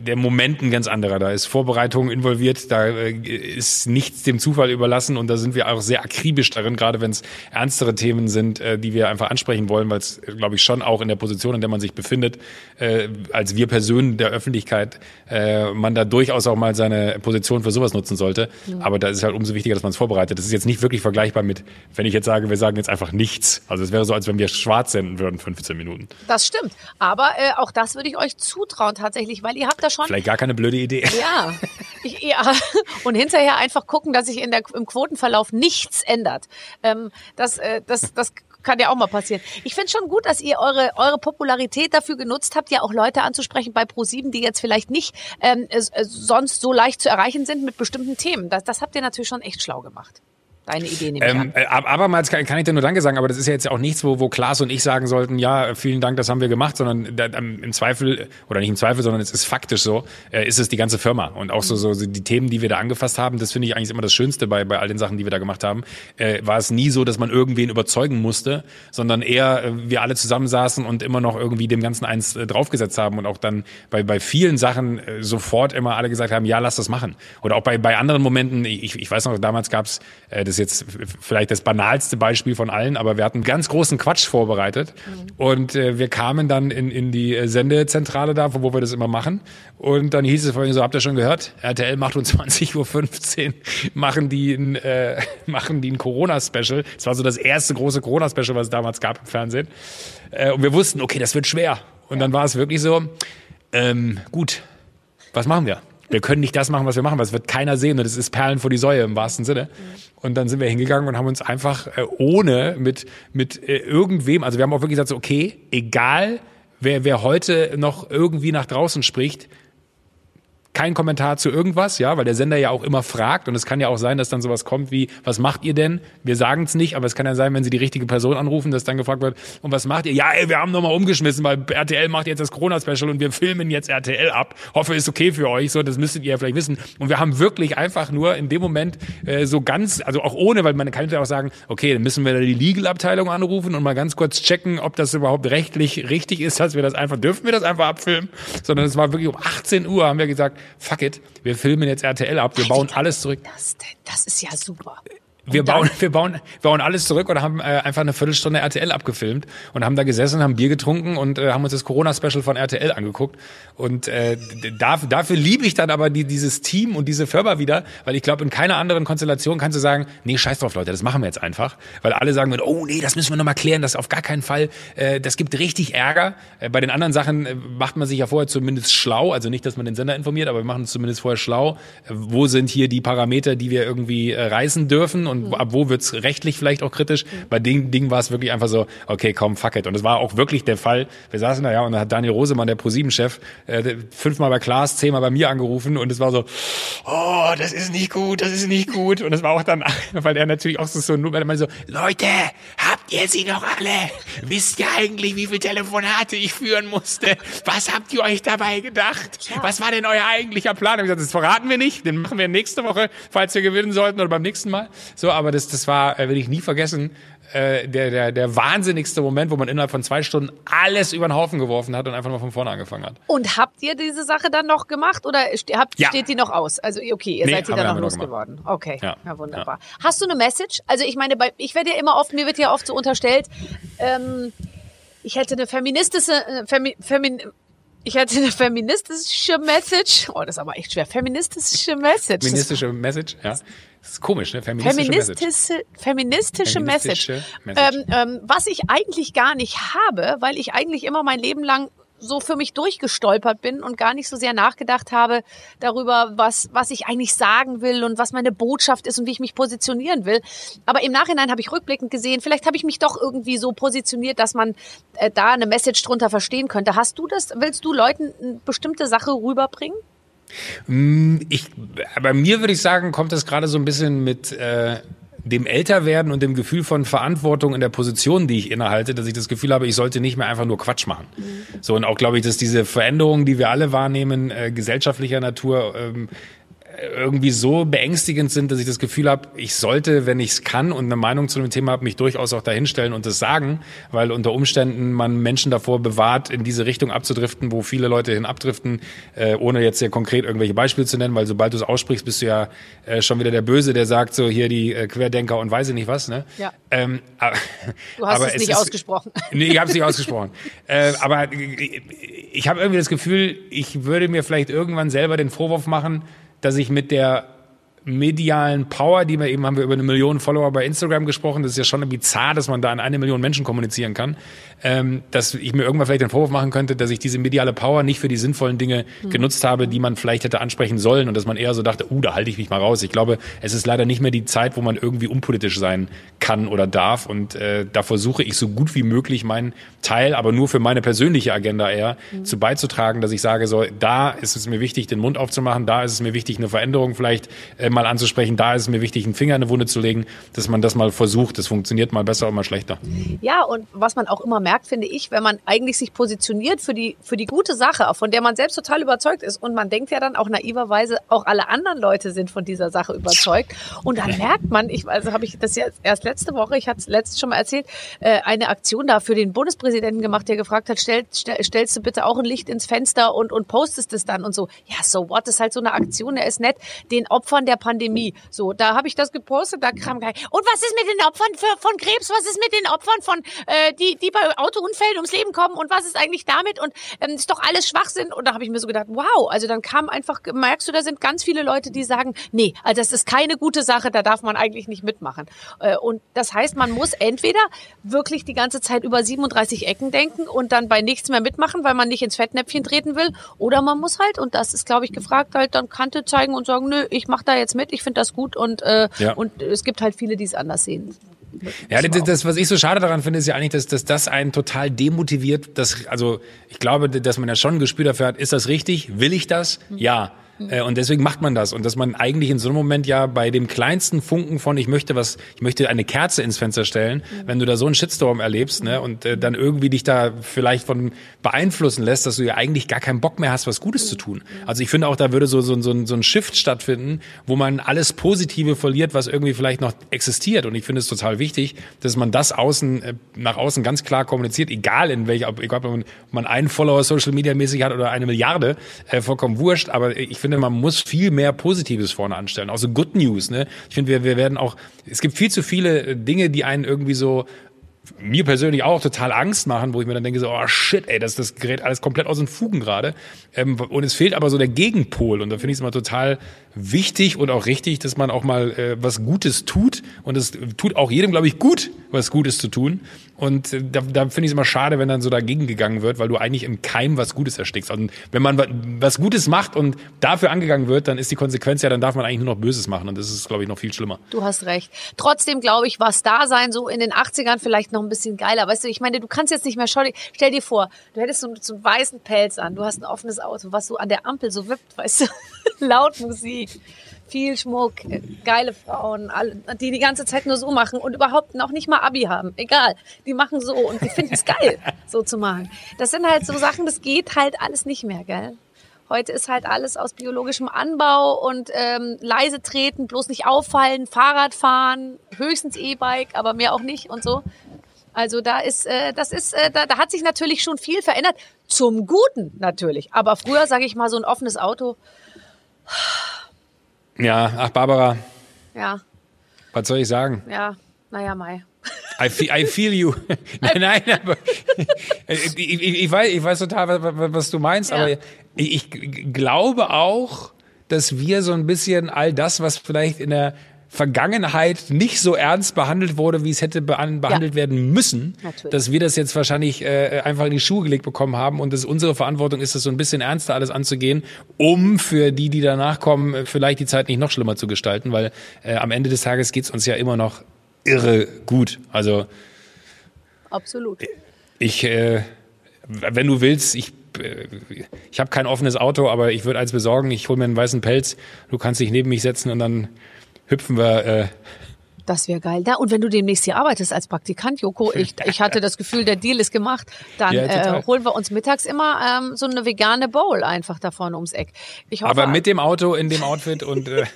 der Moment ein ganz anderer. Da ist Vorbereitung involviert, da äh, ist nichts dem Zufall überlassen und da sind wir auch sehr akribisch darin, gerade wenn es ernstere Themen sind, äh, die wir einfach ansprechen wollen, weil es, glaube ich, schon auch in der Position, in der man sich befindet, äh, als wir Personen der Öffentlichkeit, man da durchaus auch mal seine Position für sowas nutzen sollte. Aber da ist es halt umso wichtiger, dass man es vorbereitet. Das ist jetzt nicht wirklich vergleichbar mit, wenn ich jetzt sage, wir sagen jetzt einfach nichts. Also es wäre so, als wenn wir schwarz senden würden, 15 Minuten. Das stimmt. Aber äh, auch das würde ich euch zutrauen tatsächlich, weil ihr habt da schon Vielleicht gar keine blöde Idee. Ja, ich, ja. und hinterher einfach gucken, dass sich in der, im Quotenverlauf nichts ändert. Ähm, das, äh, das, das kann ja auch mal passieren. Ich finde schon gut, dass ihr eure, eure Popularität dafür genutzt habt, ja auch Leute anzusprechen bei ProSieben, die jetzt vielleicht nicht ähm, äh, sonst so leicht zu erreichen sind mit bestimmten Themen. Das, das habt ihr natürlich schon echt schlau gemacht. Deine Idee nehme ich Ähm, an. äh, ab- abermals kann, kann ich dir nur Danke sagen, aber das ist ja jetzt auch nichts, wo, wo Klaas und ich sagen sollten, ja, vielen Dank, das haben wir gemacht, sondern da, ähm, im Zweifel, oder nicht im Zweifel, sondern es ist faktisch so, äh, ist es die ganze Firma. Und auch so, so so die Themen, die wir da angefasst haben, das finde ich eigentlich immer das Schönste bei, bei all den Sachen, die wir da gemacht haben, äh, war es nie so, dass man irgendwen überzeugen musste, sondern eher äh, wir alle zusammensaßen und immer noch irgendwie dem Ganzen eins äh, draufgesetzt haben und auch dann bei, bei vielen Sachen äh, sofort immer alle gesagt haben, ja, lass das machen. Oder auch bei, bei anderen Momenten, ich, ich weiß noch, damals gab's äh, das ist jetzt vielleicht das banalste Beispiel von allen, aber wir hatten ganz großen Quatsch vorbereitet und äh, wir kamen dann in, in die äh, Sendezentrale da, wo wo wir das immer machen und dann hieß es vorhin so, habt ihr schon gehört? RTL macht um 20.15 Uhr, machen die ein, äh, machen die ein Corona-Special. Das war so das erste große Corona-Special, was es damals gab im Fernsehen. Äh, und wir wussten, okay, das wird schwer. Und dann war es wirklich so, ähm, gut, was machen wir? Wir können nicht das machen, was wir machen, weil es wird keiner sehen und es ist Perlen vor die Säue im wahrsten Sinne. Und dann sind wir hingegangen und haben uns einfach äh, ohne mit, mit äh, irgendwem, also wir haben auch wirklich gesagt, so, okay, egal wer, wer heute noch irgendwie nach draußen spricht, kein Kommentar zu irgendwas, ja, weil der Sender ja auch immer fragt und es kann ja auch sein, dass dann sowas kommt wie, was macht ihr denn? Wir sagen es nicht, aber es kann ja sein, wenn sie die richtige Person anrufen, dass dann gefragt wird, und was macht ihr? Ja, ey, wir haben nochmal umgeschmissen, weil RTL macht jetzt das Corona-Special und wir filmen jetzt RTL ab. Hoffe, ist okay für euch, so, das müsstet ihr ja vielleicht wissen. Und wir haben wirklich einfach nur in dem Moment äh, so ganz, also auch ohne, weil man kann ja auch sagen, okay, dann müssen wir da die Legal-Abteilung anrufen und mal ganz kurz checken, ob das überhaupt rechtlich richtig ist, dass wir das einfach, dürfen wir das einfach abfilmen? Sondern es war wirklich um 18 Uhr haben wir gesagt, fuck it, wir filmen jetzt RTL ab, wir bauen alles zurück. Das, das ist ja super. Wir bauen, wir bauen, bauen alles zurück und haben äh, einfach eine Viertelstunde RTL abgefilmt und haben da gesessen, haben Bier getrunken und äh, haben uns das Corona-Special von RTL angeguckt. Und äh, dafür, dafür liebe ich dann aber die, dieses Team und diese Firma wieder, weil ich glaube, in keiner anderen Konstellation kannst du sagen, nee, scheiß drauf, Leute, das machen wir jetzt einfach. Weil alle sagen, oh nee, das müssen wir nochmal klären, das auf gar keinen Fall, äh, das gibt richtig Ärger. Äh, bei den anderen Sachen äh, macht man sich ja vorher zumindest schlau, also nicht, dass man den Sender informiert, aber wir machen uns zumindest vorher schlau, äh, wo sind hier die Parameter, die wir irgendwie äh, reißen dürfen und mhm. ab wo wird's rechtlich vielleicht auch kritisch. Mhm. Bei dem Ding war es wirklich einfach so, okay, komm, fuck it. Und es war auch wirklich der Fall. Wir saßen da ja und da hat Daniel Rosemann, der ProSieben-Chef, äh, fünfmal bei Klaas, zehnmal bei mir angerufen und es war so, oh, das ist nicht gut, das ist nicht gut. Und es war auch dann, weil er natürlich auch so, so nur, er so, Leute, habt ihr sie noch alle? Wisst ihr eigentlich, wie viele Telefonate ich führen musste? Was habt ihr euch dabei gedacht? Was war denn euer eigentlicher Plan? Ich gesagt, das verraten wir nicht, den machen wir nächste Woche, falls wir gewinnen sollten oder beim nächsten Mal. So, aber das, das war, äh, will ich nie vergessen, äh, der, der, der wahnsinnigste Moment, wo man innerhalb von zwei Stunden alles über den Haufen geworfen hat und einfach mal von vorne angefangen hat. Und habt ihr diese Sache dann noch gemacht oder habt, ja. steht die noch aus? Also okay, ihr nee, seid die dann noch losgeworden. Okay, ja. ja wunderbar. Ja. Hast du eine Message? Also ich meine, bei, ich werde ja immer oft, mir wird ja oft so unterstellt, ähm, ich hätte eine feministische, äh, Femi, Femin, ich hatte eine feministische Message. Oh, das ist aber echt schwer. Feministische Message. Feministische Message, ja. Das ist komisch, ne? Feministische, feministische Message. Feministische, Message. Message. Ähm, ähm, was ich eigentlich gar nicht habe, weil ich eigentlich immer mein Leben lang so für mich durchgestolpert bin und gar nicht so sehr nachgedacht habe darüber, was, was ich eigentlich sagen will und was meine Botschaft ist und wie ich mich positionieren will. Aber im Nachhinein habe ich rückblickend gesehen, vielleicht habe ich mich doch irgendwie so positioniert, dass man äh, da eine Message drunter verstehen könnte. Hast du das? Willst du Leuten eine bestimmte Sache rüberbringen? Mm, ich, bei mir würde ich sagen, kommt das gerade so ein bisschen mit äh, dem Älterwerden und dem Gefühl von Verantwortung in der Position, die ich innehalte, dass ich das Gefühl habe, ich sollte nicht mehr einfach nur Quatsch machen. Mhm. So und auch glaube ich, dass diese Veränderungen, die wir alle wahrnehmen, äh, gesellschaftlicher Natur, ähm, irgendwie so beängstigend sind, dass ich das Gefühl habe, ich sollte, wenn ich es kann und eine Meinung zu dem Thema habe, mich durchaus auch dahinstellen und das sagen, weil unter Umständen man Menschen davor bewahrt, in diese Richtung abzudriften, wo viele Leute hin abdriften, äh, ohne jetzt sehr konkret irgendwelche Beispiele zu nennen, weil sobald du es aussprichst, bist du ja äh, schon wieder der Böse, der sagt so hier die äh, Querdenker und weiß ich nicht was. Ne? Ja. Ähm, aber, du hast es nicht ist, ausgesprochen. Nee, ich habe es nicht ausgesprochen. äh, aber ich habe irgendwie das Gefühl, ich würde mir vielleicht irgendwann selber den Vorwurf machen, dass ich mit der medialen Power, die wir eben haben wir über eine Million Follower bei Instagram gesprochen, das ist ja schon bizarr, dass man da an eine Million Menschen kommunizieren kann, dass ich mir irgendwann vielleicht den Vorwurf machen könnte, dass ich diese mediale Power nicht für die sinnvollen Dinge mhm. genutzt habe, die man vielleicht hätte ansprechen sollen und dass man eher so dachte, uh, da halte ich mich mal raus. Ich glaube, es ist leider nicht mehr die Zeit, wo man irgendwie unpolitisch sein kann oder darf und äh, da versuche ich so gut wie möglich meinen Teil, aber nur für meine persönliche Agenda eher, mhm. zu beizutragen, dass ich sage, so, da ist es mir wichtig, den Mund aufzumachen, da ist es mir wichtig, eine Veränderung vielleicht äh, mal anzusprechen. Da ist es mir wichtig, einen Finger in eine Wunde zu legen, dass man das mal versucht. Das funktioniert mal besser und mal schlechter. Ja, und was man auch immer merkt, finde ich, wenn man eigentlich sich positioniert für die, für die gute Sache, von der man selbst total überzeugt ist. Und man denkt ja dann auch naiverweise, auch alle anderen Leute sind von dieser Sache überzeugt. Und dann merkt man, ich, also habe ich das ja erst letzte Woche, ich hatte es letztes schon mal erzählt, äh, eine Aktion da für den Bundespräsidenten gemacht, der gefragt hat, stell, stell, stellst du bitte auch ein Licht ins Fenster und, und postest es dann und so. Ja, so what, das ist halt so eine Aktion, der ist nett, den Opfern der Pandemie. So, da habe ich das gepostet, da kam gleich, und was ist mit den Opfern für, von Krebs, was ist mit den Opfern von, äh, die, die bei Autounfällen ums Leben kommen und was ist eigentlich damit und ähm, ist doch alles Schwachsinn. Und da habe ich mir so gedacht, wow, also dann kam einfach, merkst du, da sind ganz viele Leute, die sagen, nee, also das ist keine gute Sache, da darf man eigentlich nicht mitmachen. Äh, und das heißt, man muss entweder wirklich die ganze Zeit über 37 Ecken denken und dann bei nichts mehr mitmachen, weil man nicht ins Fettnäpfchen treten will, oder man muss halt, und das ist, glaube ich, gefragt, halt dann Kante zeigen und sagen, nö, ich mache da jetzt mit, ich finde das gut und, äh, ja. und es gibt halt viele, die es anders sehen. Ja, das, das, was ich so schade daran finde, ist ja eigentlich, dass, dass das einen total demotiviert. Dass, also ich glaube, dass man ja schon ein Gespür dafür hat, ist das richtig? Will ich das? Ja. Äh, und deswegen macht man das. Und dass man eigentlich in so einem Moment ja bei dem kleinsten Funken von ich möchte was, ich möchte eine Kerze ins Fenster stellen, mhm. wenn du da so einen Shitstorm erlebst, ne, und äh, dann irgendwie dich da vielleicht von beeinflussen lässt, dass du ja eigentlich gar keinen Bock mehr hast, was Gutes mhm. zu tun. Also ich finde auch, da würde so, so, so, ein, so ein Shift stattfinden, wo man alles Positive verliert, was irgendwie vielleicht noch existiert. Und ich finde es total wichtig, dass man das außen, äh, nach außen ganz klar kommuniziert, egal in welcher, egal ob man einen Follower Social Media mäßig hat oder eine Milliarde, äh, vollkommen wurscht. Aber ich finde, man muss viel mehr Positives vorne anstellen. Also Good News. Ne? Ich finde, wir, wir werden auch, es gibt viel zu viele Dinge, die einen irgendwie so mir persönlich auch total Angst machen, wo ich mir dann denke so, oh shit, ey, das, das gerät alles komplett aus den Fugen gerade. Ähm, und es fehlt aber so der Gegenpol. Und da finde ich es immer total wichtig und auch richtig, dass man auch mal äh, was Gutes tut. Und es tut auch jedem, glaube ich, gut, was Gutes zu tun. Und äh, da, da finde ich es immer schade, wenn dann so dagegen gegangen wird, weil du eigentlich im Keim was Gutes erstickst. Und wenn man was Gutes macht und dafür angegangen wird, dann ist die Konsequenz ja, dann darf man eigentlich nur noch Böses machen. Und das ist, glaube ich, noch viel schlimmer. Du hast recht. Trotzdem glaube ich, was da sein, so in den 80ern vielleicht noch ein bisschen geiler. Weißt du, ich meine, du kannst jetzt nicht mehr, schau, stell dir vor, du hättest so, so einen weißen Pelz an, du hast ein offenes Auto, was so an der Ampel so wippt, weißt du, laut Musik viel Schmuck, geile Frauen, die die ganze Zeit nur so machen und überhaupt noch nicht mal Abi haben. Egal, die machen so und die finden es geil, so zu machen. Das sind halt so Sachen, das geht halt alles nicht mehr, gell? Heute ist halt alles aus biologischem Anbau und ähm, leise treten, bloß nicht auffallen, Fahrrad fahren, höchstens E-Bike, aber mehr auch nicht und so. Also da ist, äh, das ist, äh, da, da hat sich natürlich schon viel verändert. Zum Guten natürlich. Aber früher, sage ich mal, so ein offenes Auto. Ja, ach Barbara. Ja. Was soll ich sagen? Ja, naja, Mai. I feel, I feel you. nein, nein, aber ich, ich, ich, weiß, ich weiß total, was, was du meinst, ja. aber ich, ich glaube auch, dass wir so ein bisschen all das, was vielleicht in der Vergangenheit nicht so ernst behandelt wurde, wie es hätte behandelt ja. werden müssen, Natürlich. dass wir das jetzt wahrscheinlich äh, einfach in die Schuhe gelegt bekommen haben und dass unsere Verantwortung ist, das so ein bisschen ernster alles anzugehen, um für die, die danach kommen, vielleicht die Zeit nicht noch schlimmer zu gestalten, weil äh, am Ende des Tages geht's uns ja immer noch irre gut. Also absolut. Ich, äh, wenn du willst, ich äh, ich habe kein offenes Auto, aber ich würde eins besorgen. Ich hole mir einen weißen Pelz. Du kannst dich neben mich setzen und dann hüpfen wir. Äh, das wäre geil. Da, und wenn du demnächst hier arbeitest als Praktikant, Joko, ich, ich hatte das Gefühl, der Deal ist gemacht, dann ja, äh, holen wir uns mittags immer ähm, so eine vegane Bowl einfach da vorne ums Eck. Ich hoffe, Aber mit dem Auto in dem Outfit und äh,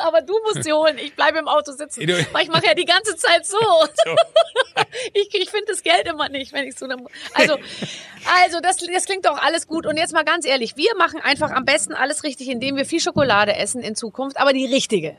Aber du musst sie holen. Ich bleibe im Auto sitzen. Weil ich mache ja die ganze Zeit so. ich ich finde das Geld immer nicht, wenn ich so. Also, also das, das klingt doch alles gut. Und jetzt mal ganz ehrlich, wir machen einfach am besten alles richtig, indem wir viel Schokolade essen in Zukunft, aber die richtige.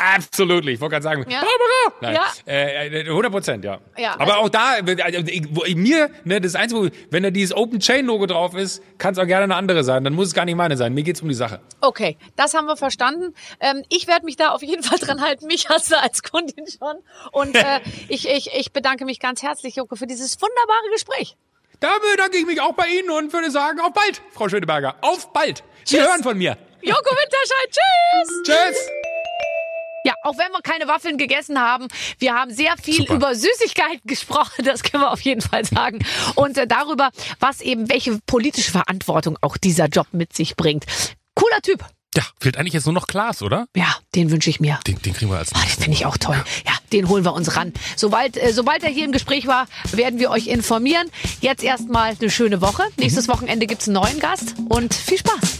Absolut, ich wollte gerade sagen, ja. Barbara! Nein, ja. Äh, 100 äh, Prozent, ja. ja. Aber also, auch da, also, wo, mir, ne, das Einzige, wenn da dieses Open Chain Logo drauf ist, kann es auch gerne eine andere sein. Dann muss es gar nicht meine sein. Mir geht's um die Sache. Okay, das haben wir verstanden. Ähm, ich werde mich da auf jeden Fall dran halten. Mich hast du als Kundin schon. Und äh, ich, ich, ich bedanke mich ganz herzlich, Joko, für dieses wunderbare Gespräch. Da bedanke ich mich auch bei Ihnen und würde sagen, auf bald, Frau Schöneberger. Auf bald. Sie Tschüss. hören von mir. Joko Winterscheid, tschüss. Tschüss. Ja, auch wenn wir keine Waffeln gegessen haben, wir haben sehr viel Super. über Süßigkeiten gesprochen, das können wir auf jeden Fall sagen. Und äh, darüber, was eben, welche politische Verantwortung auch dieser Job mit sich bringt. Cooler Typ. Ja, fehlt eigentlich jetzt nur noch Klaas, oder? Ja, den wünsche ich mir. Den, den kriegen wir als ah, Das finde ich auch toll. Ja, den holen wir uns ran. Sobald, äh, sobald er hier im Gespräch war, werden wir euch informieren. Jetzt erstmal eine schöne Woche. Nächstes mhm. Wochenende gibt's einen neuen Gast und viel Spaß.